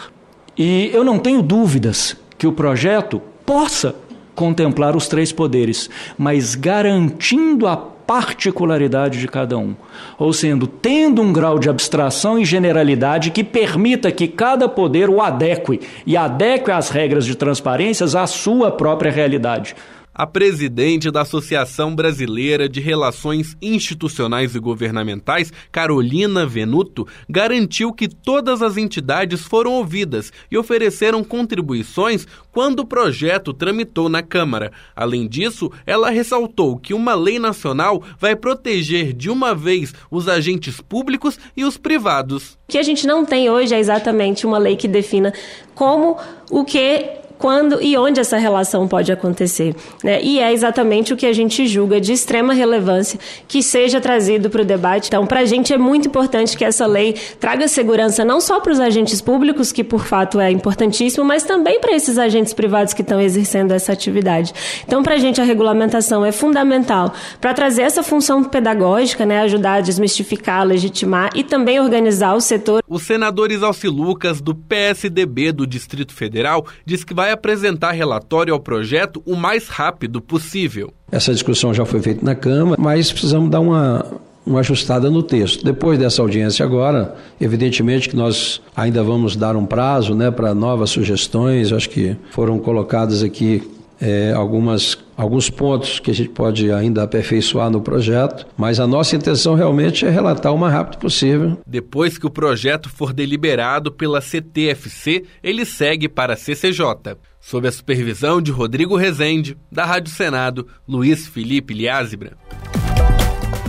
E eu não tenho dúvidas que o projeto possa contemplar os três poderes, mas garantindo a particularidade de cada um, ou sendo, tendo um grau de abstração e generalidade que permita que cada poder o adeque e adeque as regras de transparência à sua própria realidade. A presidente da Associação Brasileira de Relações Institucionais e Governamentais, Carolina Venuto, garantiu que todas as entidades foram ouvidas e ofereceram contribuições quando o projeto tramitou na Câmara. Além disso, ela ressaltou que uma lei nacional vai proteger de uma vez os agentes públicos e os privados. O que a gente não tem hoje é exatamente uma lei que defina como o que quando e onde essa relação pode acontecer. Né? E é exatamente o que a gente julga de extrema relevância que seja trazido para o debate. Então, para a gente é muito importante que essa lei traga segurança não só para os agentes públicos, que por fato é importantíssimo, mas também para esses agentes privados que estão exercendo essa atividade. Então, para a gente, a regulamentação é fundamental para trazer essa função pedagógica, né? ajudar a desmistificar, legitimar e também organizar o setor. O senador Isalci Lucas, do PSDB do Distrito Federal, diz que vai vai apresentar relatório ao projeto o mais rápido possível. Essa discussão já foi feita na Câmara, mas precisamos dar uma, uma ajustada no texto. Depois dessa audiência agora, evidentemente que nós ainda vamos dar um prazo né, para novas sugestões, acho que foram colocadas aqui é, algumas alguns pontos que a gente pode ainda aperfeiçoar no projeto, mas a nossa intenção realmente é relatar o mais rápido possível. Depois que o projeto for deliberado pela CTFC, ele segue para a CCJ. Sob a supervisão de Rodrigo Rezende, da Rádio Senado, Luiz Felipe Liázebra.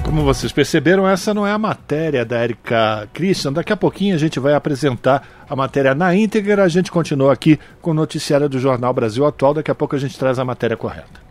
Como vocês perceberam, essa não é a matéria da Erika Christian. Daqui a pouquinho a gente vai apresentar a matéria na íntegra. A gente continua aqui com o noticiário do Jornal Brasil Atual. Daqui a pouco a gente traz a matéria correta.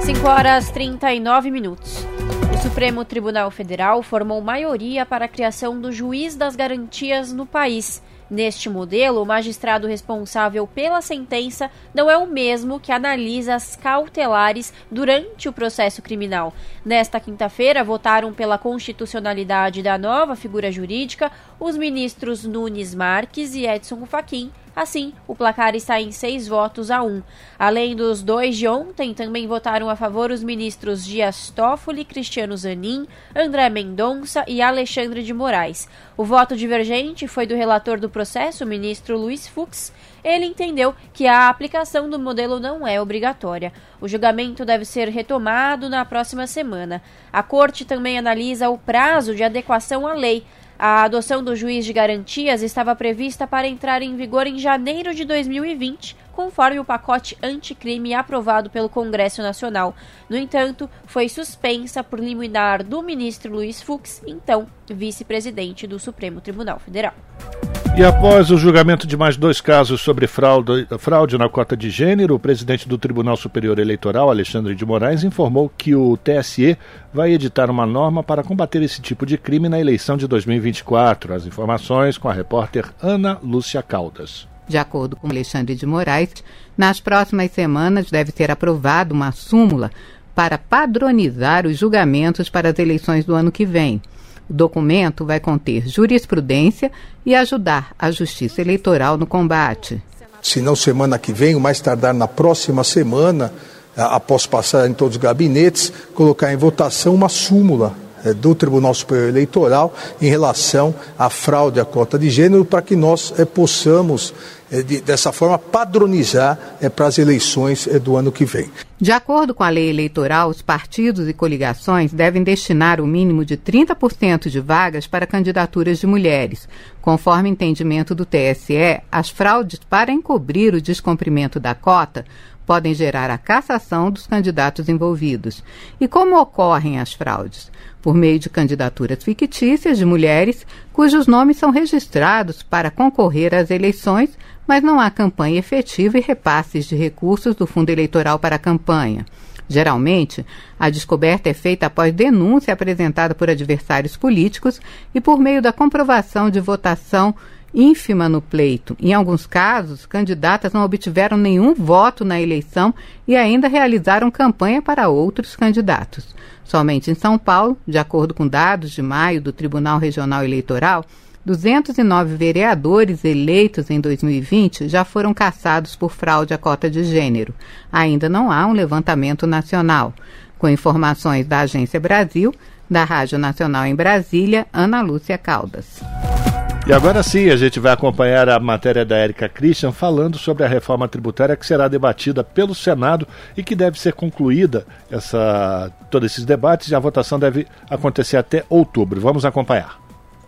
5 horas 39 minutos. O Supremo Tribunal Federal formou maioria para a criação do juiz das garantias no país. Neste modelo, o magistrado responsável pela sentença não é o mesmo que analisa as cautelares durante o processo criminal. Nesta quinta-feira, votaram pela constitucionalidade da nova figura jurídica os ministros Nunes Marques e Edson Fachin Assim, o placar está em seis votos a um. Além dos dois de ontem, também votaram a favor os ministros Dias Toffoli, Cristiano Zanin, André Mendonça e Alexandre de Moraes. O voto divergente foi do relator do processo, o ministro Luiz Fux. Ele entendeu que a aplicação do modelo não é obrigatória. O julgamento deve ser retomado na próxima semana. A corte também analisa o prazo de adequação à lei. A adoção do juiz de garantias estava prevista para entrar em vigor em janeiro de 2020, conforme o pacote anticrime aprovado pelo Congresso Nacional. No entanto, foi suspensa por liminar do ministro Luiz Fux, então vice-presidente do Supremo Tribunal Federal. E após o julgamento de mais dois casos sobre fraude, fraude, na cota de gênero, o presidente do Tribunal Superior Eleitoral, Alexandre de Moraes, informou que o TSE vai editar uma norma para combater esse tipo de crime na eleição de 2024. As informações com a repórter Ana Lúcia Caldas. De acordo com Alexandre de Moraes, nas próximas semanas deve ser aprovada uma súmula para padronizar os julgamentos para as eleições do ano que vem. O documento vai conter jurisprudência e ajudar a justiça eleitoral no combate. Se não semana que vem, o mais tardar na próxima semana, após passar em todos os gabinetes, colocar em votação uma súmula eh, do Tribunal Superior Eleitoral em relação à fraude à cota de gênero, para que nós é, possamos, de, dessa forma, padronizar é, para as eleições do ano que vem. De acordo com a lei eleitoral, os partidos e coligações devem destinar o mínimo de 30% de vagas para candidaturas de mulheres. Conforme entendimento do TSE, as fraudes para encobrir o descumprimento da cota podem gerar a cassação dos candidatos envolvidos. E como ocorrem as fraudes? por meio de candidaturas fictícias de mulheres cujos nomes são registrados para concorrer às eleições, mas não há campanha efetiva e repasses de recursos do fundo eleitoral para a campanha. Geralmente, a descoberta é feita após denúncia apresentada por adversários políticos e por meio da comprovação de votação ínfima no pleito. Em alguns casos, candidatas não obtiveram nenhum voto na eleição e ainda realizaram campanha para outros candidatos. Somente em São Paulo, de acordo com dados de maio do Tribunal Regional Eleitoral, 209 vereadores eleitos em 2020 já foram cassados por fraude à cota de gênero. Ainda não há um levantamento nacional. Com informações da Agência Brasil, da Rádio Nacional em Brasília, Ana Lúcia Caldas. E agora sim, a gente vai acompanhar a matéria da Érica Christian falando sobre a reforma tributária que será debatida pelo Senado e que deve ser concluída essa todos esses debates e a votação deve acontecer até outubro. Vamos acompanhar.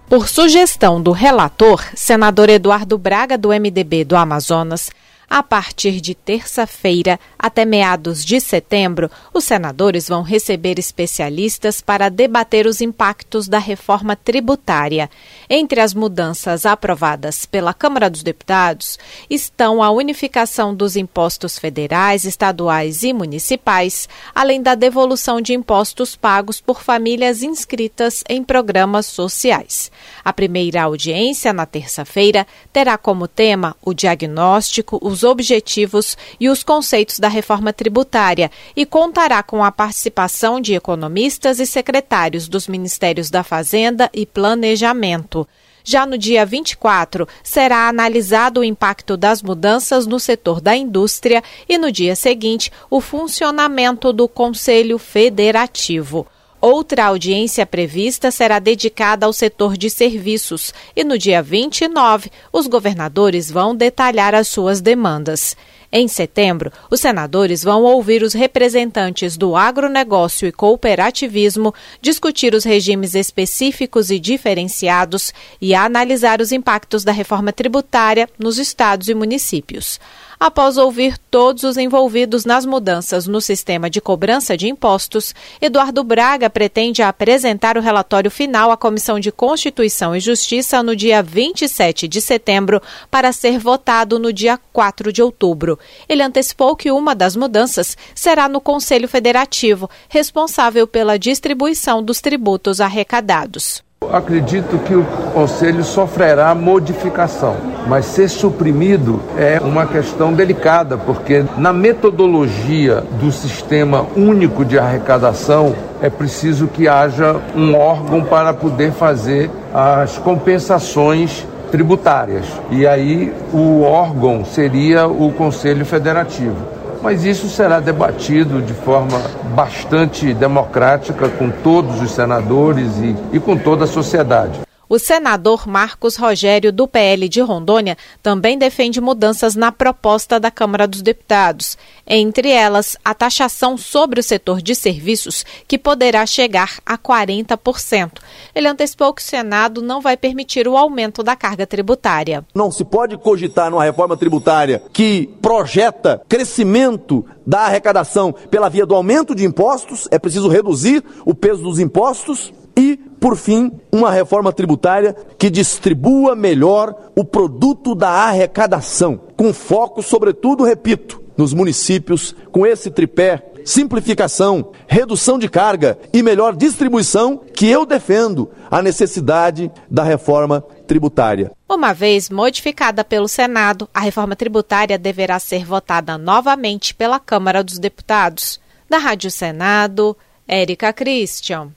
Por sugestão do relator, senador Eduardo Braga do MDB do Amazonas, a partir de terça-feira até meados de setembro, os senadores vão receber especialistas para debater os impactos da reforma tributária. Entre as mudanças aprovadas pela Câmara dos Deputados estão a unificação dos impostos federais, estaduais e municipais, além da devolução de impostos pagos por famílias inscritas em programas sociais. A primeira audiência, na terça-feira, terá como tema o diagnóstico, os os objetivos e os conceitos da reforma tributária e contará com a participação de economistas e secretários dos Ministérios da Fazenda e Planejamento. Já no dia 24, será analisado o impacto das mudanças no setor da indústria e no dia seguinte, o funcionamento do Conselho Federativo. Outra audiência prevista será dedicada ao setor de serviços e no dia 29 os governadores vão detalhar as suas demandas. Em setembro, os senadores vão ouvir os representantes do agronegócio e cooperativismo, discutir os regimes específicos e diferenciados e analisar os impactos da reforma tributária nos estados e municípios. Após ouvir todos os envolvidos nas mudanças no sistema de cobrança de impostos, Eduardo Braga pretende apresentar o relatório final à Comissão de Constituição e Justiça no dia 27 de setembro, para ser votado no dia 4 de outubro. Ele antecipou que uma das mudanças será no Conselho Federativo, responsável pela distribuição dos tributos arrecadados. Acredito que o Conselho sofrerá modificação, mas ser suprimido é uma questão delicada, porque na metodologia do sistema único de arrecadação é preciso que haja um órgão para poder fazer as compensações tributárias. E aí o órgão seria o Conselho Federativo mas isso será debatido de forma bastante democrática com todos os senadores e, e com toda a sociedade. O senador Marcos Rogério, do PL de Rondônia, também defende mudanças na proposta da Câmara dos Deputados. Entre elas, a taxação sobre o setor de serviços, que poderá chegar a 40%. Ele antecipou que o Senado não vai permitir o aumento da carga tributária. Não se pode cogitar numa reforma tributária que projeta crescimento da arrecadação pela via do aumento de impostos, é preciso reduzir o peso dos impostos e, por fim, uma reforma tributária que distribua melhor o produto da arrecadação, com foco, sobretudo, repito, nos municípios, com esse tripé simplificação, redução de carga e melhor distribuição, que eu defendo a necessidade da reforma tributária. Uma vez modificada pelo Senado, a reforma tributária deverá ser votada novamente pela Câmara dos Deputados. Da Rádio Senado, Érica Christian.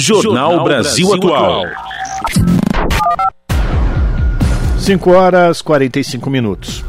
Jornal Brasil Atual. 5 horas 45 minutos.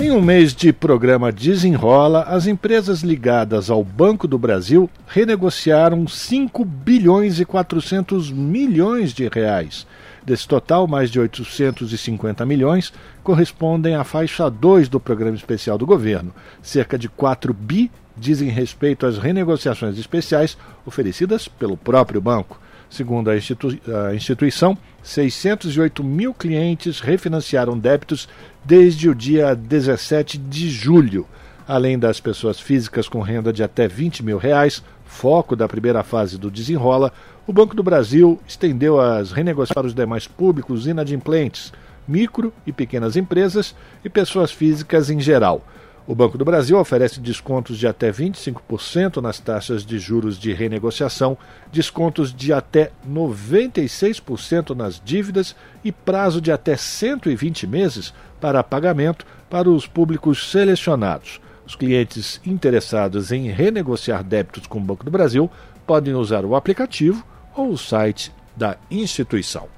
Em um mês de programa Desenrola, as empresas ligadas ao Banco do Brasil renegociaram 5 bilhões e 400 milhões de reais. Desse total, mais de 850 milhões correspondem à faixa 2 do programa especial do governo. Cerca de 4 bi dizem respeito às renegociações especiais oferecidas pelo próprio banco. Segundo a, institui a instituição, 608 mil clientes refinanciaram débitos desde o dia 17 de julho. Além das pessoas físicas com renda de até 20 mil reais, foco da primeira fase do desenrola, o Banco do Brasil estendeu as renegociações para os demais públicos inadimplentes, micro e pequenas empresas e pessoas físicas em geral. O Banco do Brasil oferece descontos de até 25% nas taxas de juros de renegociação, descontos de até 96% nas dívidas e prazo de até 120 meses para pagamento para os públicos selecionados. Os clientes interessados em renegociar débitos com o Banco do Brasil podem usar o aplicativo ou o site da instituição.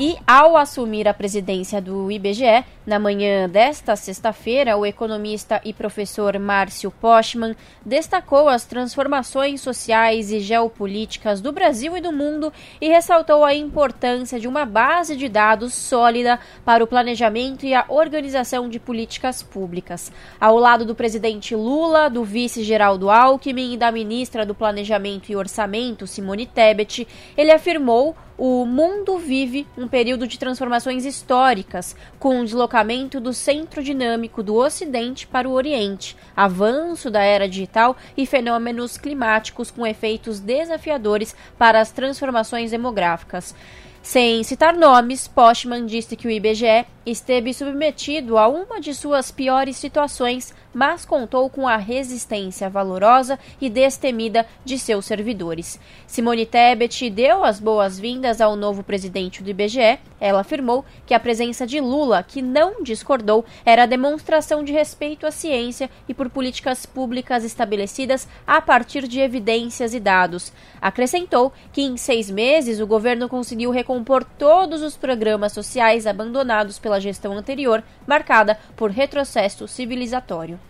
E, ao assumir a presidência do IBGE, na manhã desta sexta-feira, o economista e professor Márcio Postman destacou as transformações sociais e geopolíticas do Brasil e do mundo e ressaltou a importância de uma base de dados sólida para o planejamento e a organização de políticas públicas. Ao lado do presidente Lula, do vice Geraldo Alckmin e da ministra do Planejamento e Orçamento, Simone Tebet, ele afirmou o mundo vive um período de transformações históricas, com o deslocamento do centro dinâmico do Ocidente para o Oriente, avanço da era digital e fenômenos climáticos com efeitos desafiadores para as transformações demográficas. Sem citar nomes, Postman disse que o IBGE esteve submetido a uma de suas piores situações, mas contou com a resistência valorosa e destemida de seus servidores. Simone Tebet deu as boas-vindas ao novo presidente do IBGE. Ela afirmou que a presença de Lula, que não discordou, era demonstração de respeito à ciência e por políticas públicas estabelecidas a partir de evidências e dados. Acrescentou que em seis meses o governo conseguiu recompor todos os programas sociais abandonados pela gestão anterior, marcada por retrocesso civilizatório.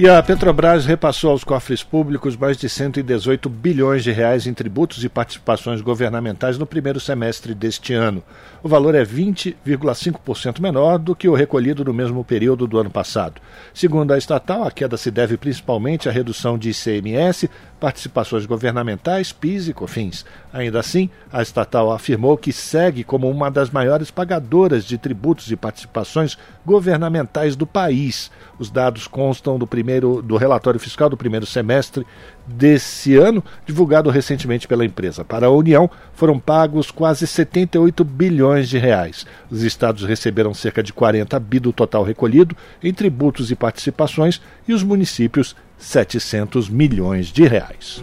E a Petrobras repassou aos cofres públicos mais de 118 bilhões de reais em tributos e participações governamentais no primeiro semestre deste ano. O valor é 20,5% menor do que o recolhido no mesmo período do ano passado. Segundo a estatal, a queda se deve principalmente à redução de ICMS, participações governamentais, PIS e COFINS. Ainda assim, a estatal afirmou que segue como uma das maiores pagadoras de tributos e participações governamentais do país. Os dados constam do primeiro do relatório fiscal do primeiro semestre desse ano, divulgado recentemente pela empresa. Para a União, foram pagos quase 78 bilhões de reais. Os estados receberam cerca de 40 bi do total recolhido em tributos e participações e os municípios 700 milhões de reais.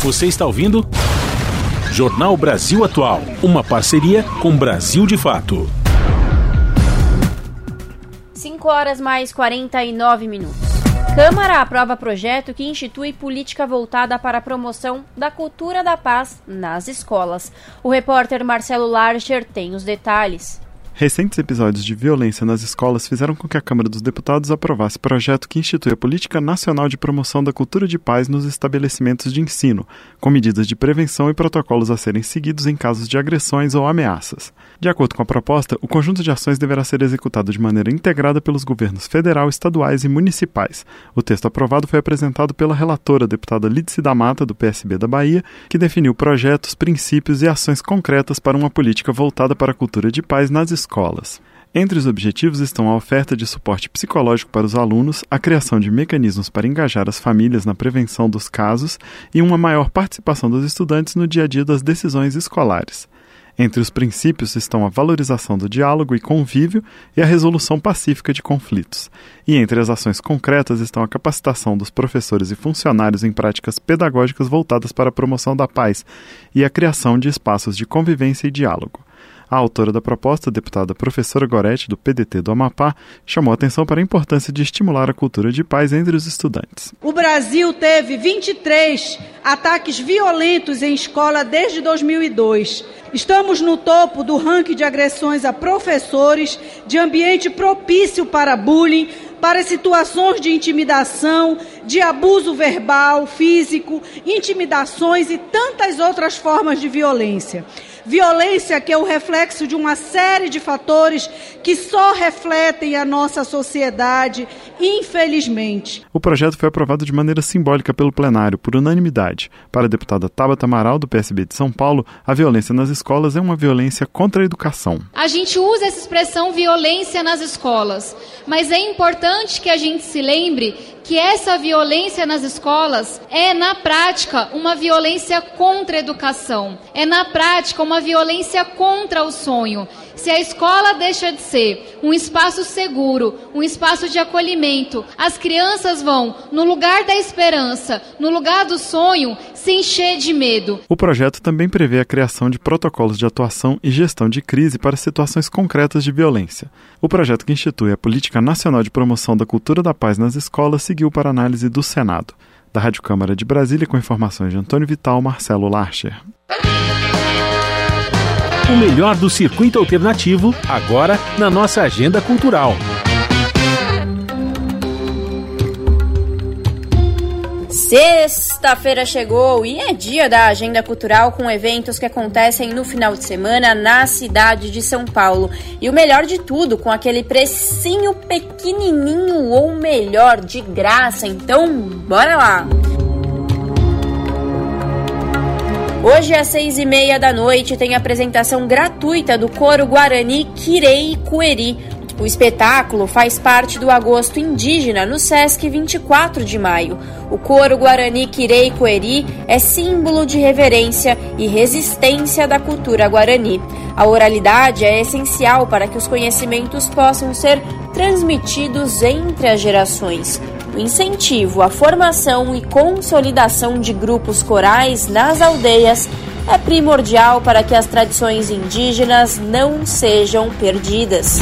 Você está ouvindo? Jornal Brasil Atual, uma parceria com Brasil de Fato. 5 horas mais 49 minutos. Câmara aprova projeto que institui política voltada para a promoção da cultura da paz nas escolas. O repórter Marcelo Larcher tem os detalhes. Recentes episódios de violência nas escolas fizeram com que a Câmara dos Deputados aprovasse projeto que institui a Política Nacional de Promoção da Cultura de Paz nos estabelecimentos de ensino, com medidas de prevenção e protocolos a serem seguidos em casos de agressões ou ameaças. De acordo com a proposta, o conjunto de ações deverá ser executado de maneira integrada pelos governos federal, estaduais e municipais. O texto aprovado foi apresentado pela relatora, deputada Lídice da Mata, do PSB da Bahia, que definiu projetos, princípios e ações concretas para uma política voltada para a cultura de paz nas escolas escolas. Entre os objetivos estão a oferta de suporte psicológico para os alunos, a criação de mecanismos para engajar as famílias na prevenção dos casos e uma maior participação dos estudantes no dia a dia das decisões escolares. Entre os princípios estão a valorização do diálogo e convívio e a resolução pacífica de conflitos. E entre as ações concretas estão a capacitação dos professores e funcionários em práticas pedagógicas voltadas para a promoção da paz e a criação de espaços de convivência e diálogo. A autora da proposta, deputada professora Gorete, do PDT do Amapá, chamou atenção para a importância de estimular a cultura de paz entre os estudantes. O Brasil teve 23 ataques violentos em escola desde 2002. Estamos no topo do ranking de agressões a professores, de ambiente propício para bullying, para situações de intimidação, de abuso verbal, físico, intimidações e tantas outras formas de violência. Violência que é o reflexo de uma série de fatores que só refletem a nossa sociedade, infelizmente. O projeto foi aprovado de maneira simbólica pelo plenário, por unanimidade. Para a deputada Tabata Amaral, do PSB de São Paulo, a violência nas escolas é uma violência contra a educação. A gente usa essa expressão violência nas escolas, mas é importante que a gente se lembre que essa violência nas escolas é, na prática, uma violência contra a educação, é, na prática, uma violência contra o sonho. Se a escola deixa de ser um espaço seguro, um espaço de acolhimento, as crianças vão, no lugar da esperança, no lugar do sonho, se encher de medo. O projeto também prevê a criação de protocolos de atuação e gestão de crise para situações concretas de violência. O projeto que institui a Política Nacional de Promoção da Cultura da Paz nas escolas seguiu para análise do Senado. Da Rádio Câmara de Brasília, com informações de Antônio Vital, Marcelo Larcher. O melhor do circuito alternativo, agora na nossa agenda cultural. Sexta-feira chegou e é dia da agenda cultural com eventos que acontecem no final de semana na cidade de São Paulo. E o melhor de tudo, com aquele precinho pequenininho ou melhor, de graça. Então, bora lá! Hoje às seis e meia da noite tem apresentação gratuita do coro Guarani Quirei Cueri. O espetáculo faz parte do Agosto Indígena no Sesc 24 de maio. O coro Guarani Quirei Cueri é símbolo de reverência e resistência da cultura guarani. A oralidade é essencial para que os conhecimentos possam ser transmitidos entre as gerações. O incentivo à formação e consolidação de grupos corais nas aldeias é primordial para que as tradições indígenas não sejam perdidas.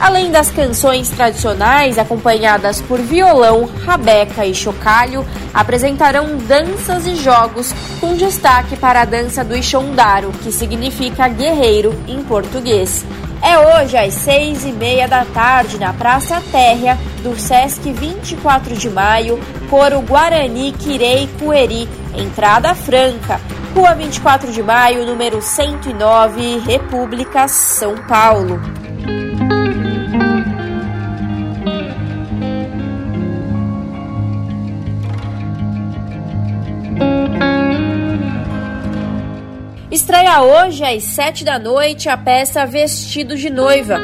Além das canções tradicionais acompanhadas por violão, rabeca e chocalho, apresentarão danças e jogos com destaque para a dança do Ixondaro, que significa guerreiro em português. É hoje às seis e meia da tarde na Praça Térrea do Sesc 24 de Maio, Coro Guarani Quirei Cueri, entrada franca, Rua 24 de Maio, número 109, República, São Paulo. Estreia hoje às sete da noite a peça Vestido de Noiva.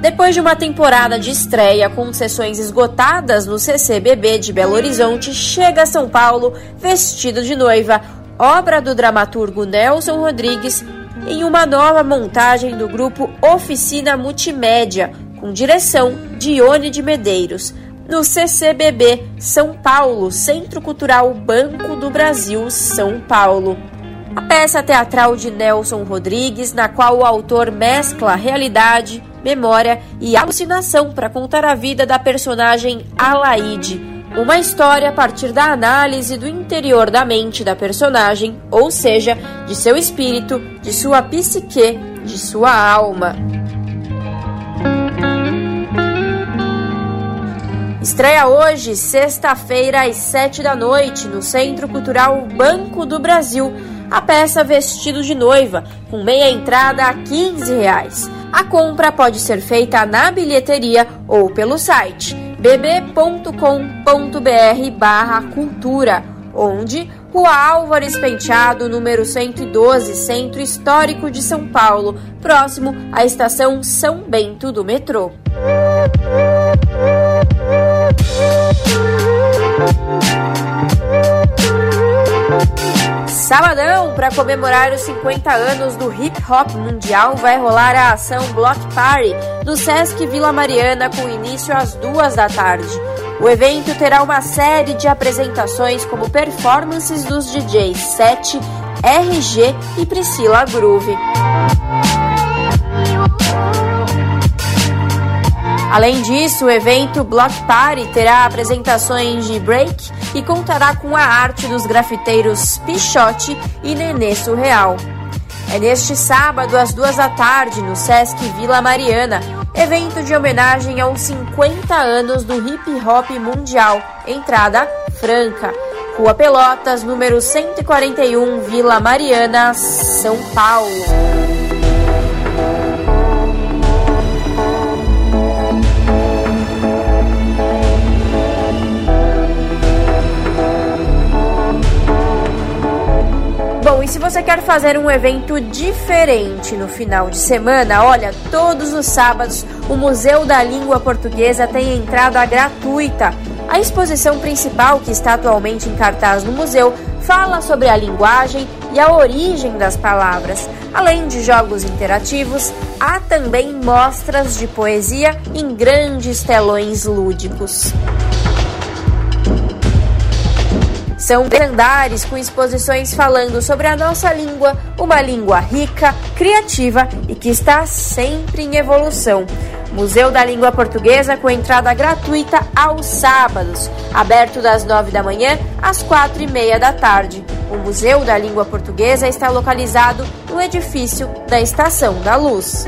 Depois de uma temporada de estreia com sessões esgotadas no CCBB de Belo Horizonte, chega a São Paulo Vestido de Noiva, obra do dramaturgo Nelson Rodrigues, em uma nova montagem do grupo Oficina Multimédia, com direção de Ione de Medeiros, no CCBB São Paulo, Centro Cultural Banco do Brasil, São Paulo. A peça teatral de Nelson Rodrigues, na qual o autor mescla realidade, memória e alucinação para contar a vida da personagem Alaide, uma história a partir da análise do interior da mente da personagem, ou seja, de seu espírito, de sua psique, de sua alma. Estreia hoje, sexta-feira, às sete da noite, no Centro Cultural Banco do Brasil, a peça Vestido de Noiva, com meia entrada a 15 reais. A compra pode ser feita na bilheteria ou pelo site bb.com.br cultura, onde Rua Álvares Penteado, número 112, Centro Histórico de São Paulo, próximo à estação São Bento do metrô. Sabadão, para comemorar os 50 anos do hip hop mundial, vai rolar a ação Block Party no Sesc Vila Mariana com início às duas da tarde. O evento terá uma série de apresentações como performances dos DJs Sete, RG e Priscila Groove. Além disso, o evento Block Party terá apresentações de break e contará com a arte dos grafiteiros Pichote e Nenê Surreal. É neste sábado, às duas da tarde, no Sesc Vila Mariana, evento de homenagem aos 50 anos do hip hop mundial, entrada franca. Rua Pelotas, número 141, Vila Mariana, São Paulo. E se você quer fazer um evento diferente no final de semana, olha, todos os sábados o Museu da Língua Portuguesa tem entrada gratuita. A exposição principal, que está atualmente em cartaz no museu, fala sobre a linguagem e a origem das palavras. Além de jogos interativos, há também mostras de poesia em grandes telões lúdicos. São andares com exposições falando sobre a nossa língua, uma língua rica, criativa e que está sempre em evolução. Museu da Língua Portuguesa com entrada gratuita aos sábados, aberto das nove da manhã às quatro e meia da tarde. O Museu da Língua Portuguesa está localizado no edifício da Estação da Luz.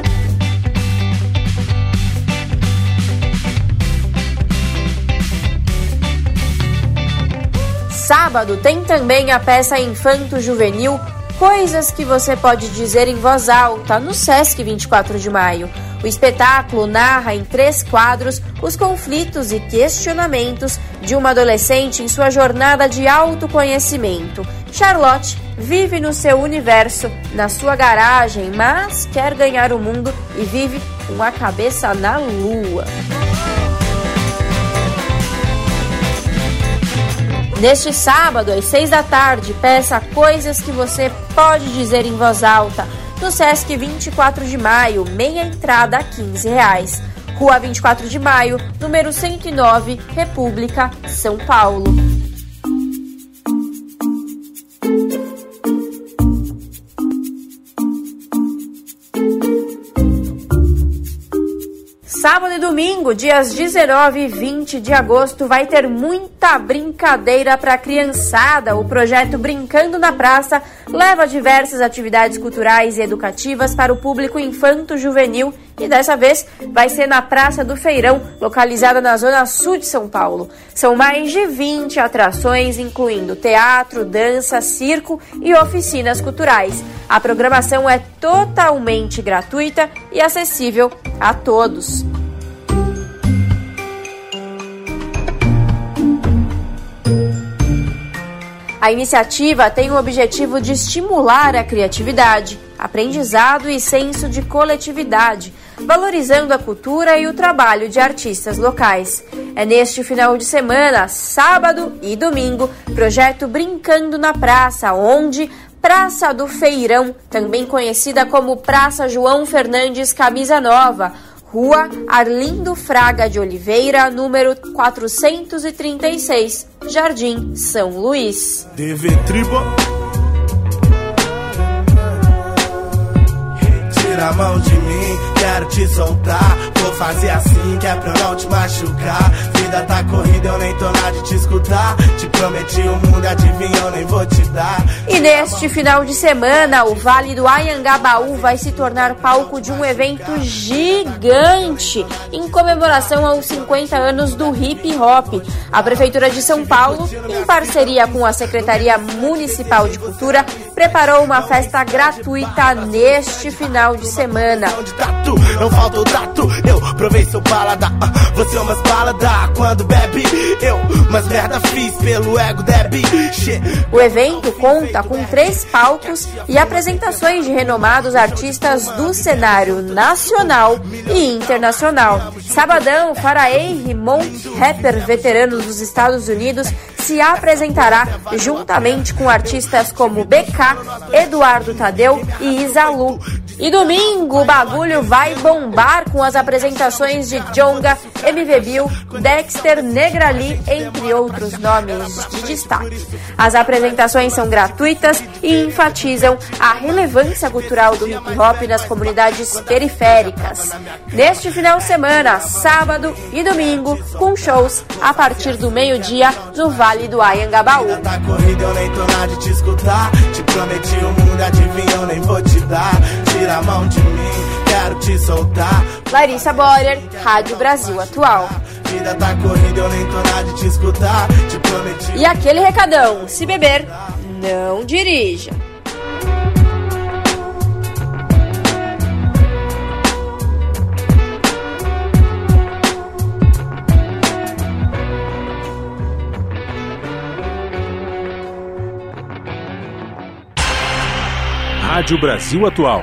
Sábado tem também a peça Infanto Juvenil Coisas que você pode dizer em voz alta no SESC 24 de maio. O espetáculo narra em três quadros os conflitos e questionamentos de uma adolescente em sua jornada de autoconhecimento. Charlotte vive no seu universo, na sua garagem, mas quer ganhar o mundo e vive com a cabeça na lua. Neste sábado, às seis da tarde, peça coisas que você pode dizer em voz alta. No Sesc 24 de Maio, meia entrada a 15 reais. Rua 24 de Maio, número 109, República, São Paulo. Sábado e domingo, dias 19 e 20 de agosto, vai ter muita brincadeira para criançada. O projeto Brincando na Praça leva diversas atividades culturais e educativas para o público infanto-juvenil e dessa vez vai ser na Praça do Feirão, localizada na zona sul de São Paulo. São mais de 20 atrações, incluindo teatro, dança, circo e oficinas culturais. A programação é totalmente gratuita e acessível a todos. A iniciativa tem o objetivo de estimular a criatividade, aprendizado e senso de coletividade, valorizando a cultura e o trabalho de artistas locais. É neste final de semana, sábado e domingo, projeto Brincando na Praça, onde Praça do Feirão, também conhecida como Praça João Fernandes Camisa Nova, Rua Arlindo Fraga de Oliveira, número 436, Jardim São Luís. DV Tribo. A mão de mim, quero te soltar. Vou fazer assim que é pra não te machucar. Vida tá corrida, eu nem tô de te escutar. Te prometi o mundo, adivinha, eu nem vou te dar. E neste final de semana, o Vale do Ayangabaú vai se tornar palco de um evento gigante em comemoração aos 50 anos do hip hop. A Prefeitura de São Paulo, em parceria com a Secretaria Municipal de Cultura, preparou uma festa gratuita neste final de semana. Não o trato, eu provei seu paladar. Você é umas paladar quando bebe. Eu, mas merda fiz pelo ego. O evento conta com três palcos e apresentações de renomados artistas do cenário nacional e internacional. Sabadão, Faraei Rimon, rapper veterano dos Estados Unidos, se apresentará juntamente com artistas como BK, Eduardo Tadeu e Isalu. E domingo o bagulho vai bombar com as apresentações de Jonga, MV Bill, Dexter, Negrali, entre outros nomes de destaque. As apresentações são gratuitas e enfatizam a relevância cultural do hip hop nas comunidades periféricas. Neste final de semana, sábado e domingo, com shows a partir do meio-dia no Vale do Ayangabaú. Tá prometi o mundo, adivinha, eu nem vou te dar. Tira a mão de mim, quero te soltar. Larissa Borer, Rádio Brasil Atual. Vida tá corrida, eu nem tô nada de te escutar. Te prometi. E aquele recadão: se beber, não dirija. Rádio Brasil Atual.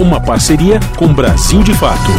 Uma parceria com Brasil de Fato.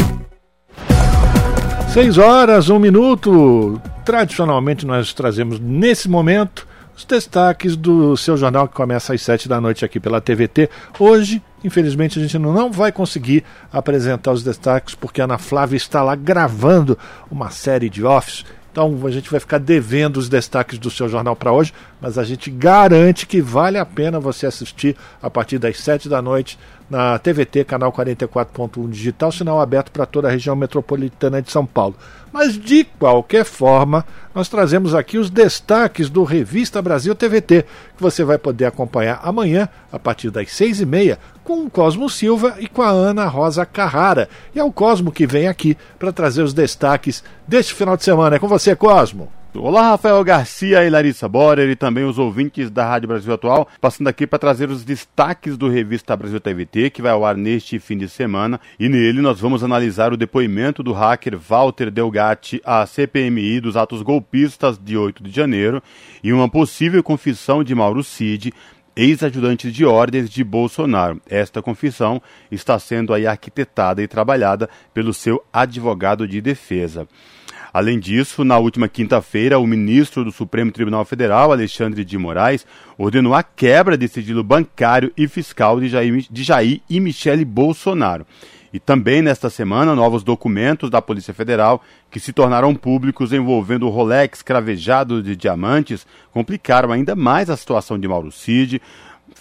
6 horas, um minuto. Tradicionalmente nós trazemos nesse momento os destaques do seu jornal que começa às 7 da noite aqui pela TVT. Hoje, infelizmente, a gente não vai conseguir apresentar os destaques porque a Ana Flávia está lá gravando uma série de office então a gente vai ficar devendo os destaques do seu jornal para hoje, mas a gente garante que vale a pena você assistir a partir das 7 da noite na TVT, canal 44.1 digital, sinal aberto para toda a região metropolitana de São Paulo. Mas de qualquer forma, nós trazemos aqui os destaques do Revista Brasil TVT, que você vai poder acompanhar amanhã, a partir das seis e meia, com o Cosmo Silva e com a Ana Rosa Carrara. E é o Cosmo que vem aqui para trazer os destaques deste final de semana. É com você, Cosmo. Olá, Rafael Garcia e Larissa Borer e também os ouvintes da Rádio Brasil Atual, passando aqui para trazer os destaques do Revista Brasil TVT, que vai ao ar neste fim de semana, e nele nós vamos analisar o depoimento do hacker Walter Delgatti à CPMI dos atos golpistas de 8 de janeiro e uma possível confissão de Mauro Cid ex-ajudantes de ordens de Bolsonaro. Esta confissão está sendo aí arquitetada e trabalhada pelo seu advogado de defesa. Além disso, na última quinta-feira, o ministro do Supremo Tribunal Federal, Alexandre de Moraes, ordenou a quebra de sigilo bancário e fiscal de Jair, de Jair e Michele Bolsonaro. E também nesta semana, novos documentos da Polícia Federal que se tornaram públicos envolvendo o Rolex cravejado de diamantes complicaram ainda mais a situação de Mauro Cid,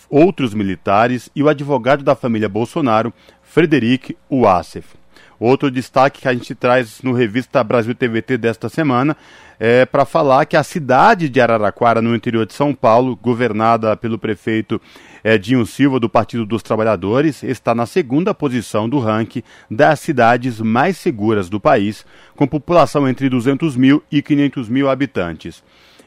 outros militares e o advogado da família Bolsonaro, Frederic Wassef. Outro destaque que a gente traz no Revista Brasil TVT desta semana é para falar que a cidade de Araraquara, no interior de São Paulo, governada pelo prefeito Edinho Silva, do Partido dos Trabalhadores, está na segunda posição do ranking das cidades mais seguras do país, com população entre 200 mil e 500 mil habitantes.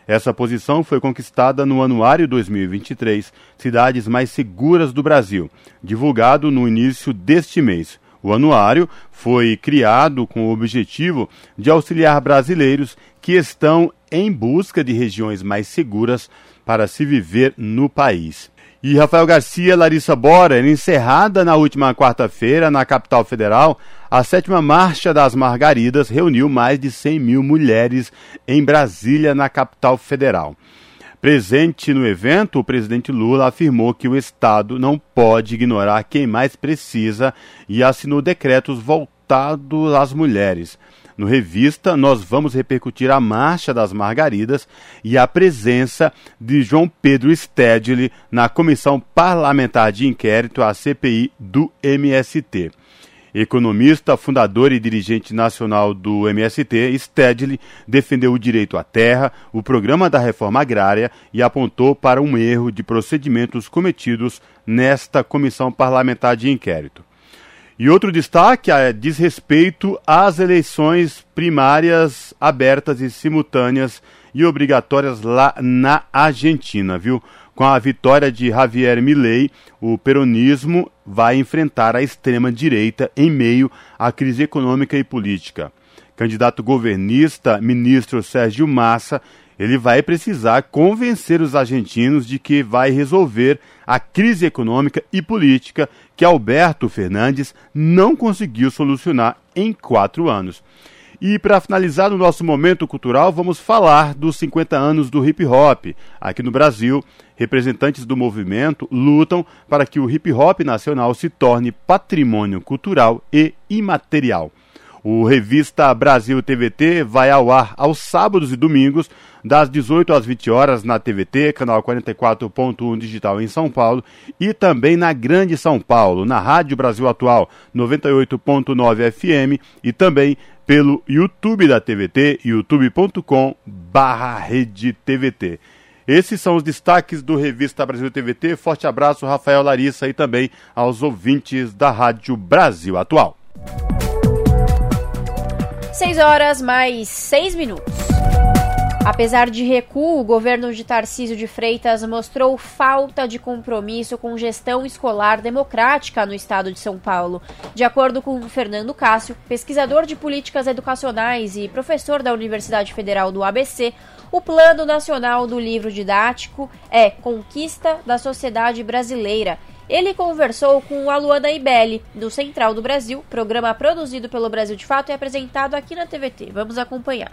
Essa posição foi conquistada no Anuário 2023, Cidades Mais Seguras do Brasil, divulgado no início deste mês. O anuário foi criado com o objetivo de auxiliar brasileiros que estão em busca de regiões mais seguras para se viver no país. E Rafael Garcia, Larissa Bora, encerrada na última quarta-feira na capital federal, a sétima Marcha das Margaridas reuniu mais de 100 mil mulheres em Brasília, na capital federal. Presente no evento, o presidente Lula afirmou que o Estado não pode ignorar quem mais precisa e assinou decretos voltados às mulheres. No Revista, nós vamos repercutir a Marcha das Margaridas e a presença de João Pedro Stedley na Comissão Parlamentar de Inquérito, a CPI do MST. Economista, fundador e dirigente nacional do MST, Stedley defendeu o direito à terra, o programa da reforma agrária e apontou para um erro de procedimentos cometidos nesta comissão parlamentar de inquérito. E outro destaque é, diz respeito às eleições primárias abertas e simultâneas e obrigatórias lá na Argentina, viu? Com a vitória de Javier Milei, o peronismo vai enfrentar a extrema-direita em meio à crise econômica e política. Candidato governista, ministro Sérgio Massa, ele vai precisar convencer os argentinos de que vai resolver a crise econômica e política que Alberto Fernandes não conseguiu solucionar em quatro anos. E para finalizar o nosso momento cultural, vamos falar dos 50 anos do hip hop. Aqui no Brasil, representantes do movimento lutam para que o hip hop nacional se torne patrimônio cultural e imaterial. O Revista Brasil TVT vai ao ar aos sábados e domingos, das 18 às 20 horas na TVT, canal 44.1 digital em São Paulo, e também na Grande São Paulo, na Rádio Brasil Atual 98.9 FM e também pelo YouTube da TVT, youtube.com barra TVT. Esses são os destaques do Revista Brasil TVT. Forte abraço, Rafael Larissa, e também aos ouvintes da Rádio Brasil Atual. 6 horas mais 6 minutos. Apesar de recuo, o governo de Tarcísio de Freitas mostrou falta de compromisso com gestão escolar democrática no estado de São Paulo. De acordo com Fernando Cássio, pesquisador de políticas educacionais e professor da Universidade Federal do ABC, o Plano Nacional do Livro Didático é Conquista da Sociedade Brasileira. Ele conversou com a Luana Ibelli, do Central do Brasil, programa produzido pelo Brasil de Fato e apresentado aqui na TVT. Vamos acompanhar.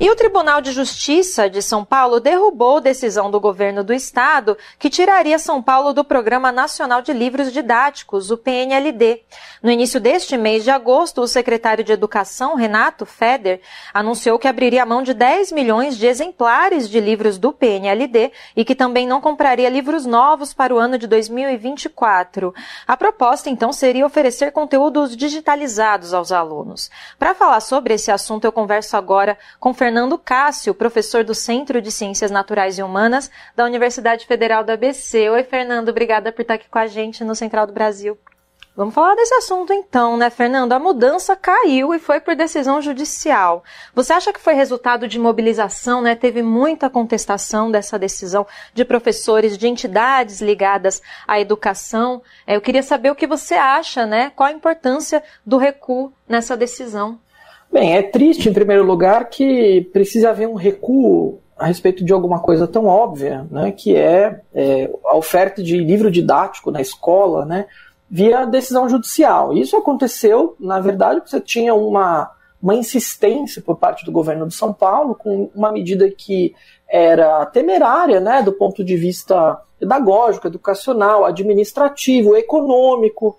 E o Tribunal de Justiça de São Paulo derrubou decisão do governo do estado que tiraria São Paulo do Programa Nacional de Livros Didáticos, o PNLD. No início deste mês de agosto, o secretário de Educação, Renato Feder, anunciou que abriria mão de 10 milhões de exemplares de livros do PNLD e que também não compraria livros novos para o ano de 2024. A proposta, então, seria oferecer conteúdos digitalizados aos alunos. Para falar sobre esse assunto, eu converso agora com Fernando Cássio, professor do Centro de Ciências Naturais e Humanas da Universidade Federal da ABC. Oi, Fernando, obrigada por estar aqui com a gente no Central do Brasil. Vamos falar desse assunto então, né, Fernando? A mudança caiu e foi por decisão judicial. Você acha que foi resultado de mobilização, né? Teve muita contestação dessa decisão de professores, de entidades ligadas à educação. É, eu queria saber o que você acha, né? Qual a importância do recuo nessa decisão? Bem, é triste, em primeiro lugar, que precisa haver um recuo a respeito de alguma coisa tão óbvia, né, que é, é a oferta de livro didático na escola, né, via decisão judicial. Isso aconteceu, na verdade, porque você tinha uma, uma insistência por parte do governo de São Paulo com uma medida que era temerária, né, do ponto de vista pedagógico, educacional, administrativo, econômico.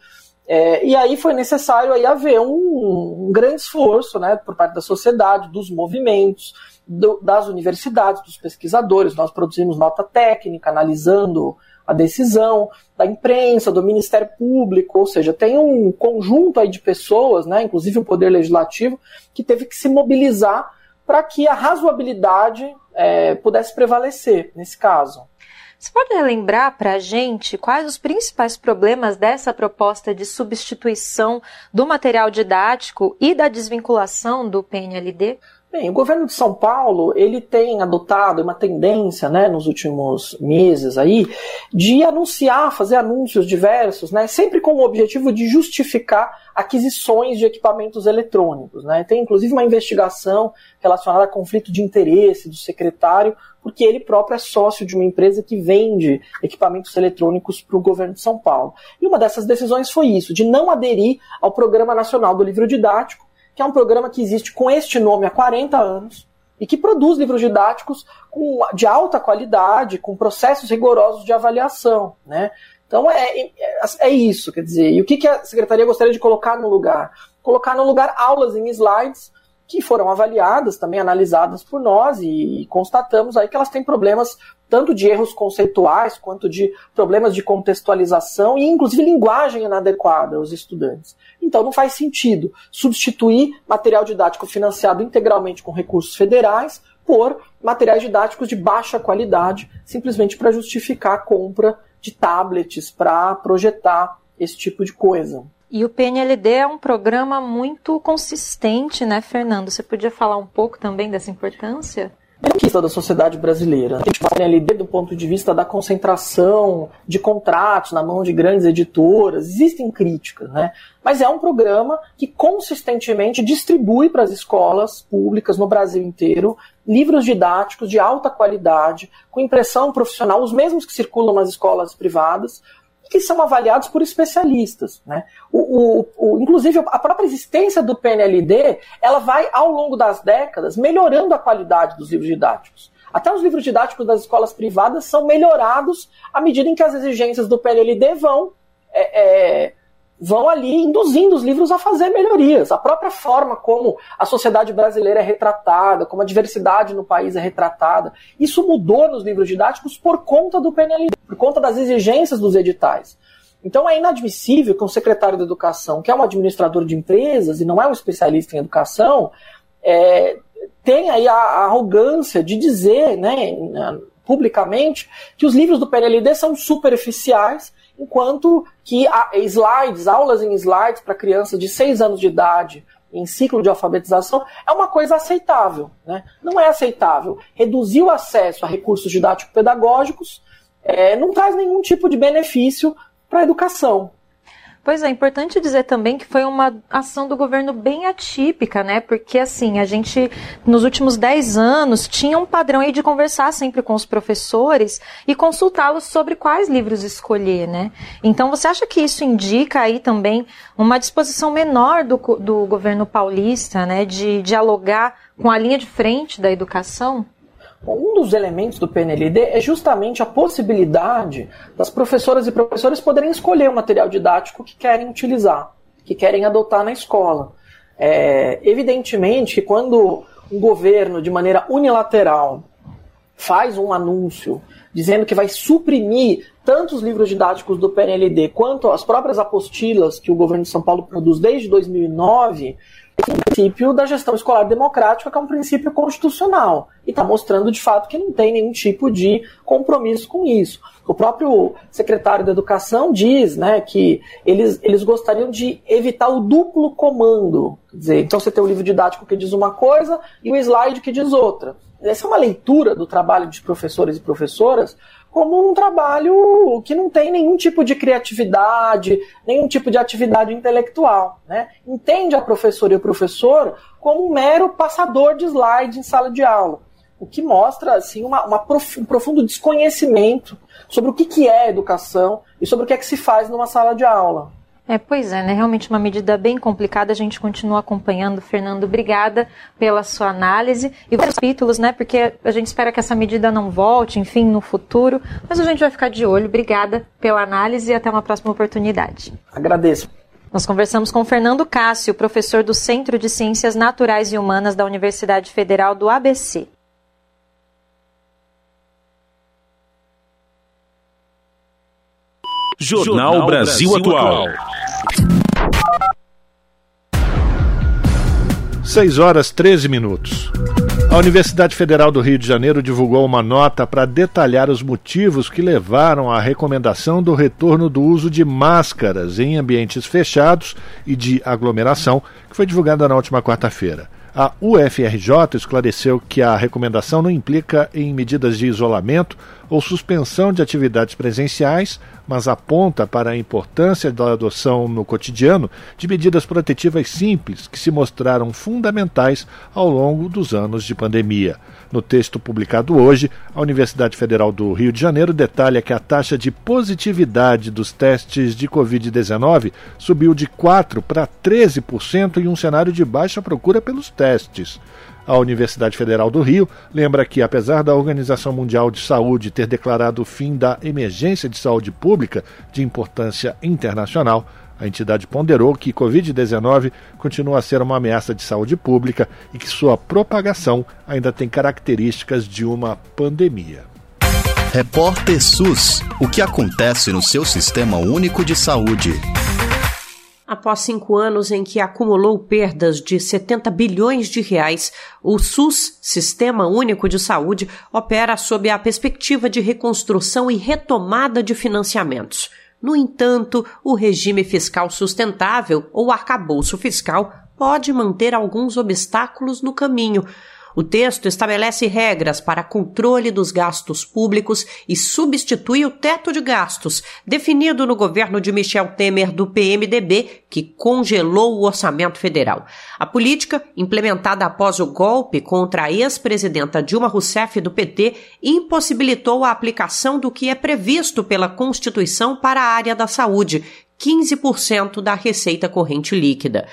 É, e aí foi necessário aí haver um, um, grande esforço né, por parte da sociedade, dos movimentos, do, das universidades, dos pesquisadores. Nós produzimos nota técnica analisando a decisão da imprensa, do Ministério Público, ou seja, tem um conjunto aí de pessoas, né, inclusive o Poder Legislativo, que teve que se mobilizar para que a razoabilidade é, pudesse prevalecer nesse caso. Você pode lembrar para a gente quais os principais problemas dessa proposta de substituição do material didático e da desvinculação do PNLD? Bem, o governo de São Paulo ele tem adotado uma tendência, né, nos últimos meses aí, de anunciar, fazer anúncios diversos, né, sempre com o objetivo de justificar aquisições de equipamentos eletrônicos, né. Tem inclusive uma investigação relacionada a conflito de interesse do secretário, porque ele próprio é sócio de uma empresa que vende equipamentos eletrônicos para o governo de São Paulo. E uma dessas decisões foi isso, de não aderir ao Programa Nacional do Livro Didático que é um programa que existe com este nome há 40 anos e que produz livros didáticos com, de alta qualidade, com processos rigorosos de avaliação. Né? Então é, é, é isso, quer dizer, e o que, que a Secretaria gostaria de colocar no lugar? Colocar no lugar aulas em slides que foram avaliadas, também analisadas por nós e, e constatamos aí que elas têm problemas tanto de erros conceituais quanto de problemas de contextualização e inclusive linguagem inadequada aos estudantes. Então não faz sentido substituir material didático financiado integralmente com recursos federais por materiais didáticos de baixa qualidade, simplesmente para justificar a compra de tablets para projetar esse tipo de coisa. E o PNLD é um programa muito consistente, né, Fernando? Você podia falar um pouco também dessa importância? Conquista da sociedade brasileira. A gente fala ali do ponto de vista da concentração de contratos na mão de grandes editoras, existem críticas, né? Mas é um programa que consistentemente distribui para as escolas públicas no Brasil inteiro livros didáticos de alta qualidade, com impressão profissional, os mesmos que circulam nas escolas privadas, que são avaliados por especialistas. Né? O, o, o, inclusive, a própria existência do PNLD ela vai, ao longo das décadas, melhorando a qualidade dos livros didáticos. Até os livros didáticos das escolas privadas são melhorados à medida em que as exigências do PNLD vão é, é, vão ali induzindo os livros a fazer melhorias. A própria forma como a sociedade brasileira é retratada, como a diversidade no país é retratada, isso mudou nos livros didáticos por conta do PNL, por conta das exigências dos editais. Então é inadmissível que um secretário de educação, que é um administrador de empresas e não é um especialista em educação, é, tenha aí a, a arrogância de dizer, né, publicamente, que os livros do PNLD são superficiais enquanto que slides, aulas em slides para crianças de 6 anos de idade em ciclo de alfabetização é uma coisa aceitável. Né? Não é aceitável. Reduzir o acesso a recursos didático-pedagógicos é, não traz nenhum tipo de benefício para a educação. Pois é, importante dizer também que foi uma ação do governo bem atípica, né? Porque, assim, a gente, nos últimos 10 anos, tinha um padrão aí de conversar sempre com os professores e consultá-los sobre quais livros escolher, né? Então, você acha que isso indica aí também uma disposição menor do, do governo paulista, né? De dialogar com a linha de frente da educação? Um dos elementos do PNLD é justamente a possibilidade das professoras e professores poderem escolher o material didático que querem utilizar, que querem adotar na escola. É, evidentemente que quando um governo, de maneira unilateral, faz um anúncio dizendo que vai suprimir tanto os livros didáticos do PNLD quanto as próprias apostilas que o governo de São Paulo produz desde 2009, o princípio da gestão escolar democrática, que é um princípio constitucional, e está mostrando de fato que não tem nenhum tipo de compromisso com isso. O próprio secretário da Educação diz né, que eles, eles gostariam de evitar o duplo comando. Quer dizer, então você tem o livro didático que diz uma coisa e o slide que diz outra. Essa é uma leitura do trabalho de professores e professoras como um trabalho que não tem nenhum tipo de criatividade, nenhum tipo de atividade intelectual. Né? Entende a professora e o professor como um mero passador de slide em sala de aula. o que mostra assim uma, uma prof, um profundo desconhecimento sobre o que, que é educação e sobre o que é que se faz numa sala de aula. É, pois é, né? Realmente uma medida bem complicada. A gente continua acompanhando. Fernando, obrigada pela sua análise e os capítulos, né? Porque a gente espera que essa medida não volte, enfim, no futuro. Mas a gente vai ficar de olho. Obrigada pela análise e até uma próxima oportunidade. Agradeço. Nós conversamos com Fernando Cássio, professor do Centro de Ciências Naturais e Humanas da Universidade Federal do ABC. Jornal Brasil Atual. 6 horas 13 minutos. A Universidade Federal do Rio de Janeiro divulgou uma nota para detalhar os motivos que levaram à recomendação do retorno do uso de máscaras em ambientes fechados e de aglomeração, que foi divulgada na última quarta-feira. A UFRJ esclareceu que a recomendação não implica em medidas de isolamento ou suspensão de atividades presenciais, mas aponta para a importância da adoção no cotidiano de medidas protetivas simples que se mostraram fundamentais ao longo dos anos de pandemia. No texto publicado hoje, a Universidade Federal do Rio de Janeiro detalha que a taxa de positividade dos testes de Covid-19 subiu de 4% para 13% em um cenário de baixa procura pelos testes. A Universidade Federal do Rio lembra que, apesar da Organização Mundial de Saúde ter declarado o fim da emergência de saúde pública de importância internacional, a entidade ponderou que Covid-19 continua a ser uma ameaça de saúde pública e que sua propagação ainda tem características de uma pandemia. Repórter SUS: O que acontece no seu sistema único de saúde? Após cinco anos em que acumulou perdas de 70 bilhões de reais, o SUS, Sistema Único de Saúde, opera sob a perspectiva de reconstrução e retomada de financiamentos. No entanto, o regime fiscal sustentável, ou arcabouço fiscal, pode manter alguns obstáculos no caminho. O texto estabelece regras para controle dos gastos públicos e substitui o teto de gastos, definido no governo de Michel Temer do PMDB, que congelou o orçamento federal. A política, implementada após o golpe contra a ex-presidenta Dilma Rousseff do PT, impossibilitou a aplicação do que é previsto pela Constituição para a área da saúde, 15% da receita corrente líquida.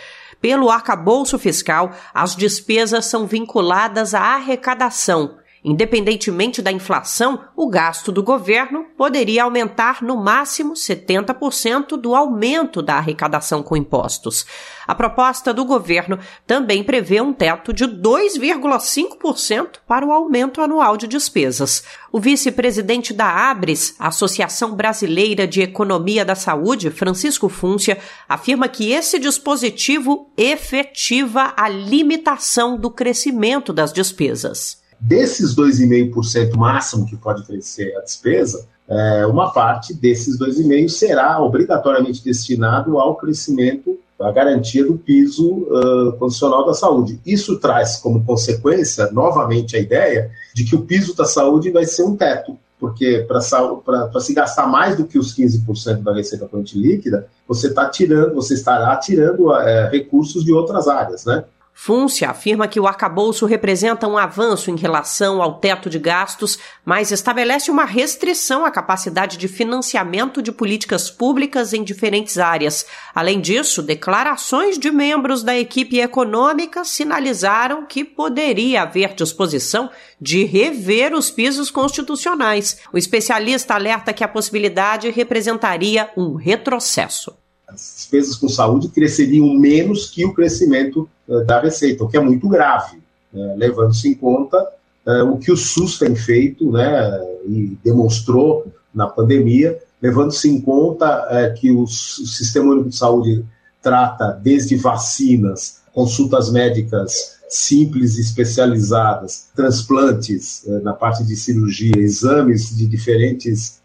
Pelo arcabouço fiscal, as despesas são vinculadas à arrecadação. Independentemente da inflação, o gasto do governo poderia aumentar no máximo 70% do aumento da arrecadação com impostos. A proposta do governo também prevê um teto de 2,5% para o aumento anual de despesas. O vice-presidente da ABRES, Associação Brasileira de Economia da Saúde, Francisco Fúncia, afirma que esse dispositivo efetiva a limitação do crescimento das despesas. Desses 2,5% máximo que pode crescer a despesa, é, uma parte desses 2,5% será obrigatoriamente destinado ao crescimento, à garantia do piso uh, condicional da saúde. Isso traz como consequência, novamente, a ideia de que o piso da saúde vai ser um teto, porque para se gastar mais do que os 15% da receita corrente líquida, você está tirando, você estará tirando é, recursos de outras áreas, né? Fúncia afirma que o arcabouço representa um avanço em relação ao teto de gastos, mas estabelece uma restrição à capacidade de financiamento de políticas públicas em diferentes áreas. Além disso, declarações de membros da equipe econômica sinalizaram que poderia haver disposição de rever os pisos constitucionais. O especialista alerta que a possibilidade representaria um retrocesso as despesas com saúde cresceriam menos que o crescimento uh, da receita, o que é muito grave, né, levando-se em conta uh, o que o SUS tem feito né, e demonstrou na pandemia, levando-se em conta uh, que o Sistema Único de Saúde trata desde vacinas, consultas médicas simples e especializadas, transplantes na parte de cirurgia, exames de diferentes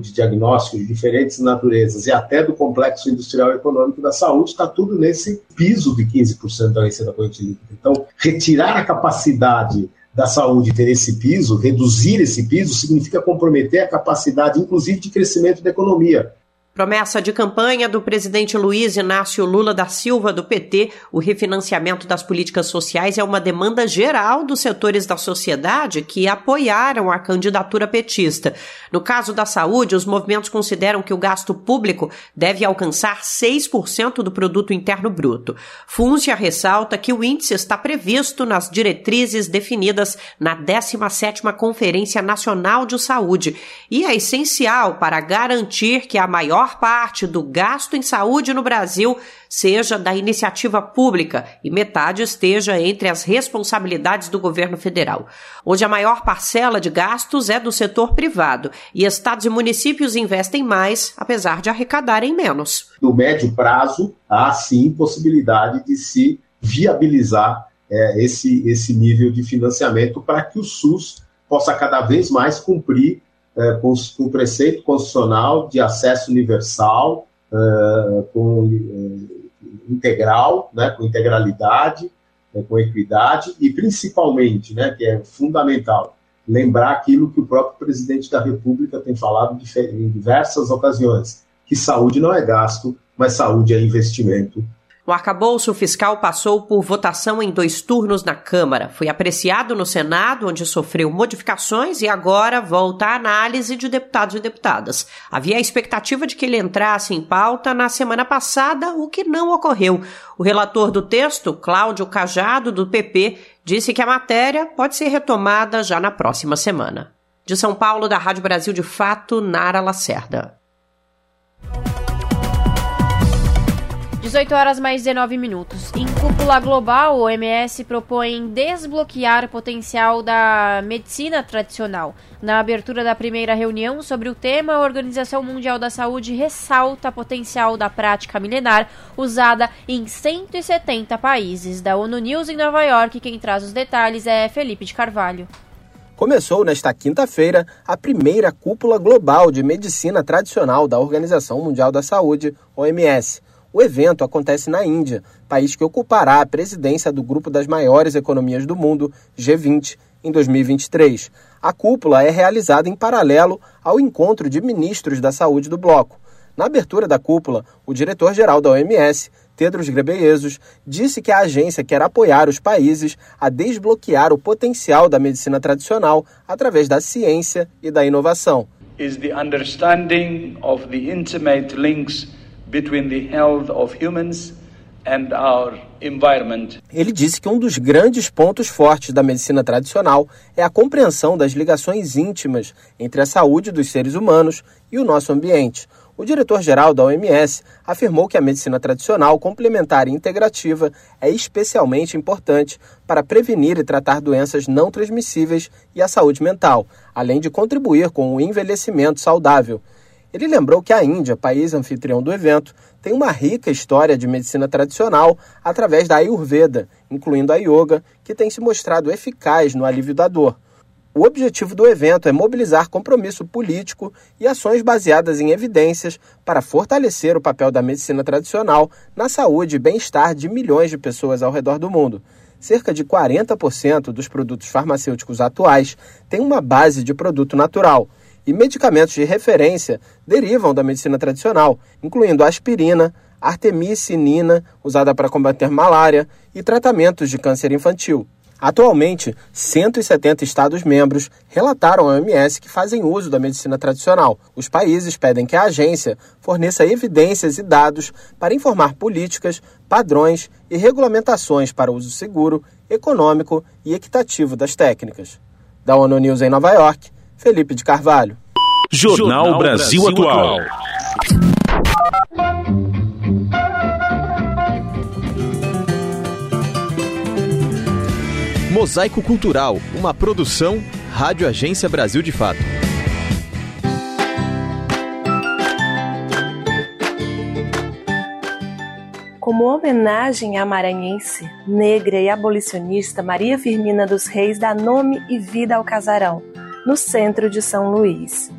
de diagnóstico de diferentes naturezas e até do complexo industrial e econômico da saúde, está tudo nesse piso de 15% da receita corrente. Então, retirar a capacidade da saúde ter esse piso, reduzir esse piso, significa comprometer a capacidade, inclusive, de crescimento da economia. Promessa de campanha do presidente Luiz Inácio Lula da Silva, do PT, o refinanciamento das políticas sociais é uma demanda geral dos setores da sociedade que apoiaram a candidatura petista. No caso da saúde, os movimentos consideram que o gasto público deve alcançar 6% do produto interno bruto. Fúncia ressalta que o índice está previsto nas diretrizes definidas na 17ª Conferência Nacional de Saúde e é essencial para garantir que a maior maior parte do gasto em saúde no Brasil seja da iniciativa pública e metade esteja entre as responsabilidades do governo federal. Hoje a maior parcela de gastos é do setor privado e estados e municípios investem mais, apesar de arrecadarem menos. No médio prazo, há sim possibilidade de se viabilizar é, esse, esse nível de financiamento para que o SUS possa cada vez mais cumprir é, com, com, preceito constitucional de acesso universal, é, com é, integral, né, com integralidade, é, com equidade e principalmente, né, que é fundamental, lembrar aquilo que o próprio presidente da República tem falado em diversas ocasiões, que saúde não é gasto, mas saúde é investimento o arcabouço fiscal passou por votação em dois turnos na Câmara. Foi apreciado no Senado, onde sofreu modificações, e agora volta à análise de deputados e deputadas. Havia a expectativa de que ele entrasse em pauta na semana passada, o que não ocorreu. O relator do texto, Cláudio Cajado, do PP, disse que a matéria pode ser retomada já na próxima semana. De São Paulo, da Rádio Brasil de Fato, Nara Lacerda. 18 horas mais 19 minutos. Em cúpula global, o OMS propõe desbloquear o potencial da medicina tradicional. Na abertura da primeira reunião sobre o tema, a Organização Mundial da Saúde ressalta o potencial da prática milenar usada em 170 países. Da ONU News em Nova York, quem traz os detalhes é Felipe de Carvalho. Começou nesta quinta-feira a primeira cúpula global de medicina tradicional da Organização Mundial da Saúde, OMS. O evento acontece na Índia, país que ocupará a presidência do grupo das maiores economias do mundo, G20, em 2023. A cúpula é realizada em paralelo ao encontro de ministros da saúde do bloco. Na abertura da cúpula, o diretor-geral da OMS, Tedros Ghebreyesus, disse que a agência quer apoiar os países a desbloquear o potencial da medicina tradicional através da ciência e da inovação. Is the understanding of the intimate links between the health of humans and our environment. Ele disse que um dos grandes pontos fortes da medicina tradicional é a compreensão das ligações íntimas entre a saúde dos seres humanos e o nosso ambiente. O diretor-geral da OMS afirmou que a medicina tradicional complementar e integrativa é especialmente importante para prevenir e tratar doenças não transmissíveis e a saúde mental, além de contribuir com o envelhecimento saudável. Ele lembrou que a Índia, país anfitrião do evento, tem uma rica história de medicina tradicional através da Ayurveda, incluindo a yoga, que tem se mostrado eficaz no alívio da dor. O objetivo do evento é mobilizar compromisso político e ações baseadas em evidências para fortalecer o papel da medicina tradicional na saúde e bem-estar de milhões de pessoas ao redor do mundo. Cerca de 40% dos produtos farmacêuticos atuais têm uma base de produto natural e medicamentos de referência derivam da medicina tradicional, incluindo aspirina, artemisinina, usada para combater malária, e tratamentos de câncer infantil. Atualmente, 170 Estados-membros relataram à OMS que fazem uso da medicina tradicional. Os países pedem que a agência forneça evidências e dados para informar políticas, padrões e regulamentações para uso seguro, econômico e equitativo das técnicas. Da ONU News em Nova York, Felipe de Carvalho. Jornal Brasil, Brasil Atual. Mosaico Cultural, uma produção Rádio Agência Brasil de Fato. Como homenagem à maranhense, negra e abolicionista Maria Firmina dos Reis dá nome e vida ao casarão no centro de São Luís.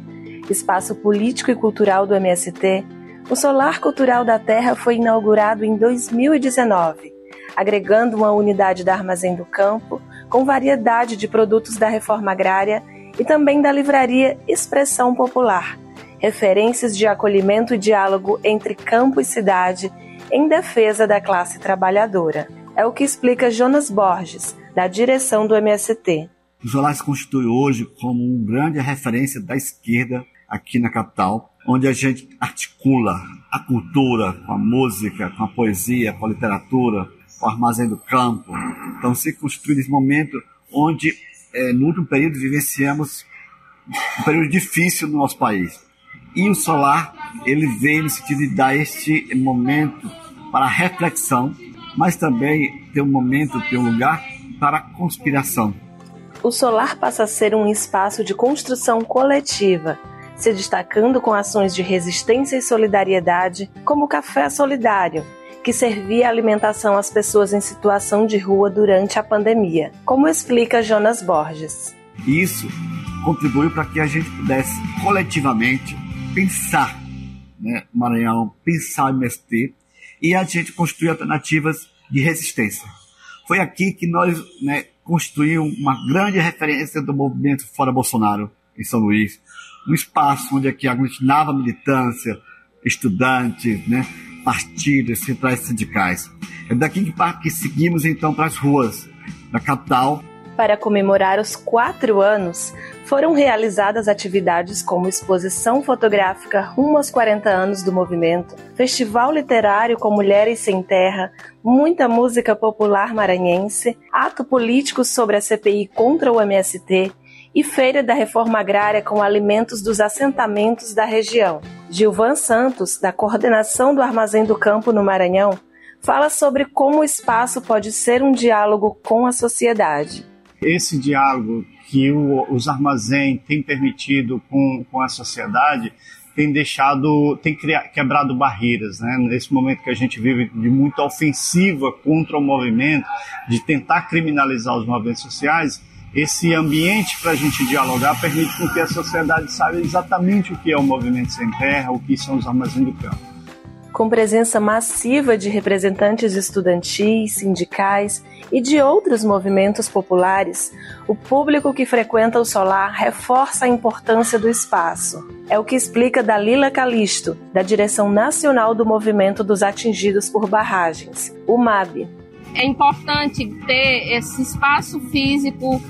Espaço político e cultural do MST, o Solar Cultural da Terra foi inaugurado em 2019, agregando uma unidade da Armazém do Campo com variedade de produtos da reforma agrária e também da livraria Expressão Popular, referências de acolhimento e diálogo entre campo e cidade em defesa da classe trabalhadora. É o que explica Jonas Borges, da direção do MST. O Solar se constitui hoje como uma grande referência da esquerda aqui na capital, onde a gente articula a cultura com a música, com a poesia, com a literatura, com o armazém do campo. Então se construi nesse momento onde, é, no último período, vivenciamos um período difícil no nosso país. E o solar, ele vem no sentido de dar este momento para reflexão, mas também ter um momento, ter um lugar para conspiração. O solar passa a ser um espaço de construção coletiva, se destacando com ações de resistência e solidariedade, como o Café Solidário, que servia alimentação às pessoas em situação de rua durante a pandemia, como explica Jonas Borges. Isso contribuiu para que a gente pudesse coletivamente pensar né, Maranhão, pensar MST e a gente construir alternativas de resistência. Foi aqui que nós né, construímos uma grande referência do movimento Fora Bolsonaro em São Luís, um espaço onde aqui aglutinava militância, estudantes, né, partidos, centrais sindicais. É daqui que, que seguimos então para as ruas da capital. Para comemorar os quatro anos, foram realizadas atividades como exposição fotográfica rumo aos 40 anos do movimento, festival literário com Mulheres Sem Terra, muita música popular maranhense, ato político sobre a CPI contra o MST, e Feira da Reforma Agrária com alimentos dos assentamentos da região. Gilvan Santos, da coordenação do Armazém do Campo no Maranhão, fala sobre como o espaço pode ser um diálogo com a sociedade. Esse diálogo que o, os armazéns têm permitido com, com a sociedade tem deixado, tem criado, quebrado barreiras, né? Nesse momento que a gente vive de muita ofensiva contra o movimento, de tentar criminalizar os movimentos sociais, esse ambiente para a gente dialogar permite que a sociedade saiba exatamente o que é o movimento sem terra, o que são os armazéns do campo. Com presença massiva de representantes estudantis, sindicais e de outros movimentos populares, o público que frequenta o solar reforça a importância do espaço. É o que explica Dalila Calisto, da Direção Nacional do Movimento dos Atingidos por Barragens, o MAB. É importante ter esse espaço físico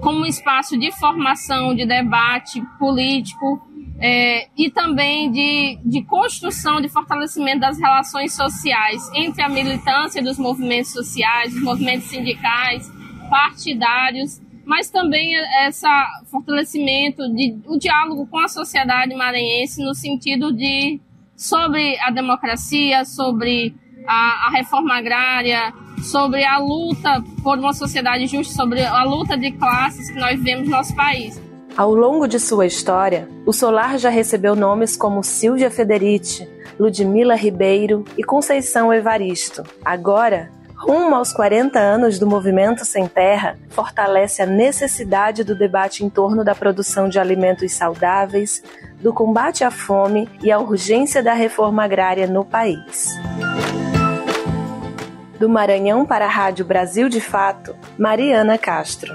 como espaço de formação, de debate político é, e também de, de construção, de fortalecimento das relações sociais entre a militância dos movimentos sociais, dos movimentos sindicais, partidários, mas também esse fortalecimento, de, o diálogo com a sociedade maranhense no sentido de sobre a democracia, sobre a, a reforma agrária, sobre a luta por uma sociedade justa, sobre a luta de classes que nós vivemos no nosso país. Ao longo de sua história, o Solar já recebeu nomes como Silvia Federici, Ludmila Ribeiro e Conceição Evaristo. Agora, rumo aos 40 anos do Movimento Sem Terra, fortalece a necessidade do debate em torno da produção de alimentos saudáveis, do combate à fome e a urgência da reforma agrária no país. Do Maranhão para a Rádio Brasil de Fato, Mariana Castro.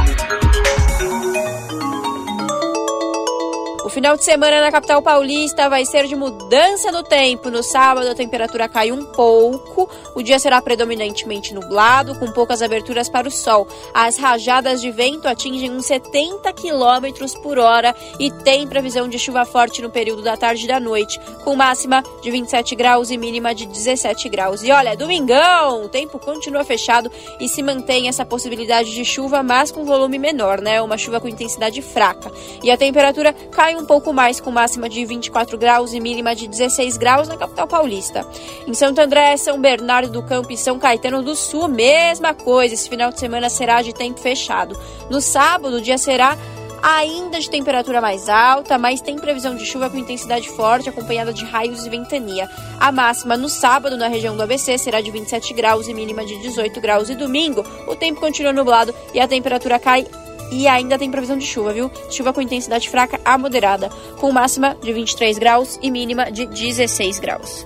Final de semana na capital paulista vai ser de mudança no tempo. No sábado, a temperatura cai um pouco. O dia será predominantemente nublado, com poucas aberturas para o sol. As rajadas de vento atingem uns 70 km por hora e tem previsão de chuva forte no período da tarde e da noite, com máxima de 27 graus e mínima de 17 graus. E olha, domingão, o tempo continua fechado e se mantém essa possibilidade de chuva, mas com volume menor, né? Uma chuva com intensidade fraca. E a temperatura cai um um pouco mais, com máxima de 24 graus e mínima de 16 graus na capital paulista. Em Santo André, São Bernardo do Campo e São Caetano do Sul, mesma coisa. Esse final de semana será de tempo fechado. No sábado, o dia será ainda de temperatura mais alta, mas tem previsão de chuva com intensidade forte, acompanhada de raios e ventania. A máxima no sábado, na região do ABC, será de 27 graus e mínima de 18 graus. E domingo, o tempo continua nublado e a temperatura cai e ainda tem previsão de chuva, viu? Chuva com intensidade fraca a moderada, com máxima de 23 graus e mínima de 16 graus.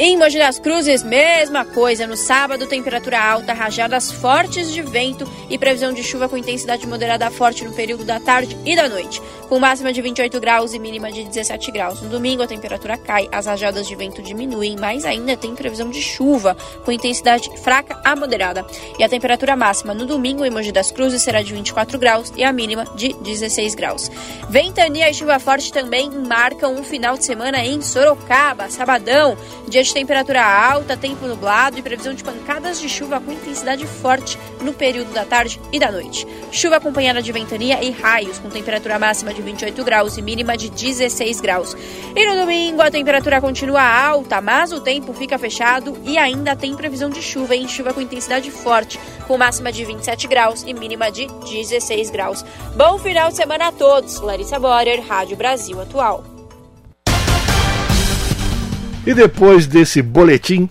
Em Mogi das Cruzes, mesma coisa. No sábado, temperatura alta, rajadas fortes de vento e previsão de chuva com intensidade moderada a forte no período da tarde e da noite, com máxima de 28 graus e mínima de 17 graus. No domingo, a temperatura cai, as rajadas de vento diminuem, mas ainda tem previsão de chuva com intensidade fraca a moderada. E a temperatura máxima no domingo em Mogi das Cruzes será de 24 graus e a mínima de 16 graus. Ventania e chuva forte também marcam um final de semana em Sorocaba, sabadão, dia temperatura alta, tempo nublado e previsão de pancadas de chuva com intensidade forte no período da tarde e da noite. Chuva acompanhada de ventania e raios, com temperatura máxima de 28 graus e mínima de 16 graus. E no domingo a temperatura continua alta, mas o tempo fica fechado e ainda tem previsão de chuva em chuva com intensidade forte, com máxima de 27 graus e mínima de 16 graus. Bom final de semana a todos. Larissa Borer, Rádio Brasil Atual. E depois desse boletim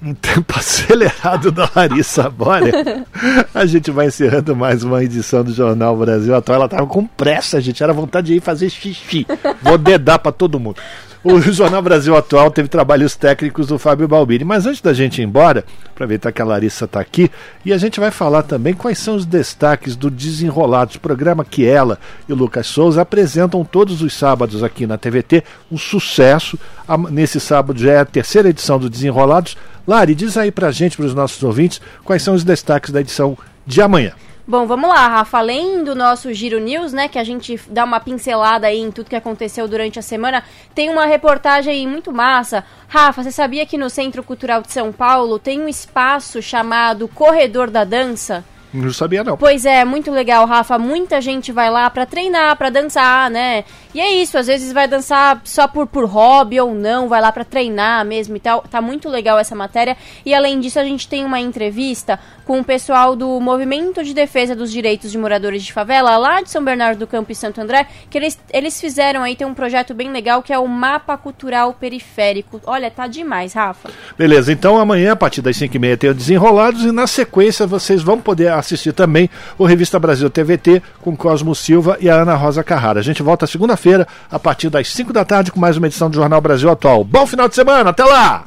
em tempo (laughs) acelerado da Larissa Borer, a gente vai encerrando mais uma edição do Jornal Brasil Atual. Ela tava com pressa, gente, era vontade de ir fazer xixi. Vou dedar para todo mundo. O (laughs) Jornal Brasil Atual teve trabalhos técnicos do Fábio Balbini. Mas antes da gente ir embora, aproveitar que a Larissa está aqui, e a gente vai falar também quais são os destaques do Desenrolados, programa que ela e o Lucas Souza apresentam todos os sábados aqui na TVT. Um sucesso. Nesse sábado já é a terceira edição do Desenrolados. Lari, diz aí pra gente, para os nossos ouvintes, quais são os destaques da edição de amanhã. Bom, vamos lá, Rafa. Além do nosso Giro News, né, que a gente dá uma pincelada aí em tudo que aconteceu durante a semana, tem uma reportagem muito massa. Rafa, você sabia que no Centro Cultural de São Paulo tem um espaço chamado Corredor da Dança? Não sabia não. Pois é, muito legal, Rafa. Muita gente vai lá para treinar, para dançar, né? E é isso, às vezes vai dançar só por, por hobby ou não, vai lá para treinar mesmo e tal. Tá muito legal essa matéria. E além disso, a gente tem uma entrevista com o pessoal do Movimento de Defesa dos Direitos de Moradores de Favela, lá de São Bernardo do Campo e Santo André, que eles, eles fizeram aí, tem um projeto bem legal que é o Mapa Cultural Periférico. Olha, tá demais, Rafa. Beleza, então amanhã, a partir das 5h30, tem o Desenrolados e na sequência vocês vão poder assistir também o Revista Brasil TVT com Cosmo Silva e a Ana Rosa Carrara. A gente volta segunda-feira, a partir das 5 da tarde, com mais uma edição do Jornal Brasil Atual. Bom final de semana, até lá!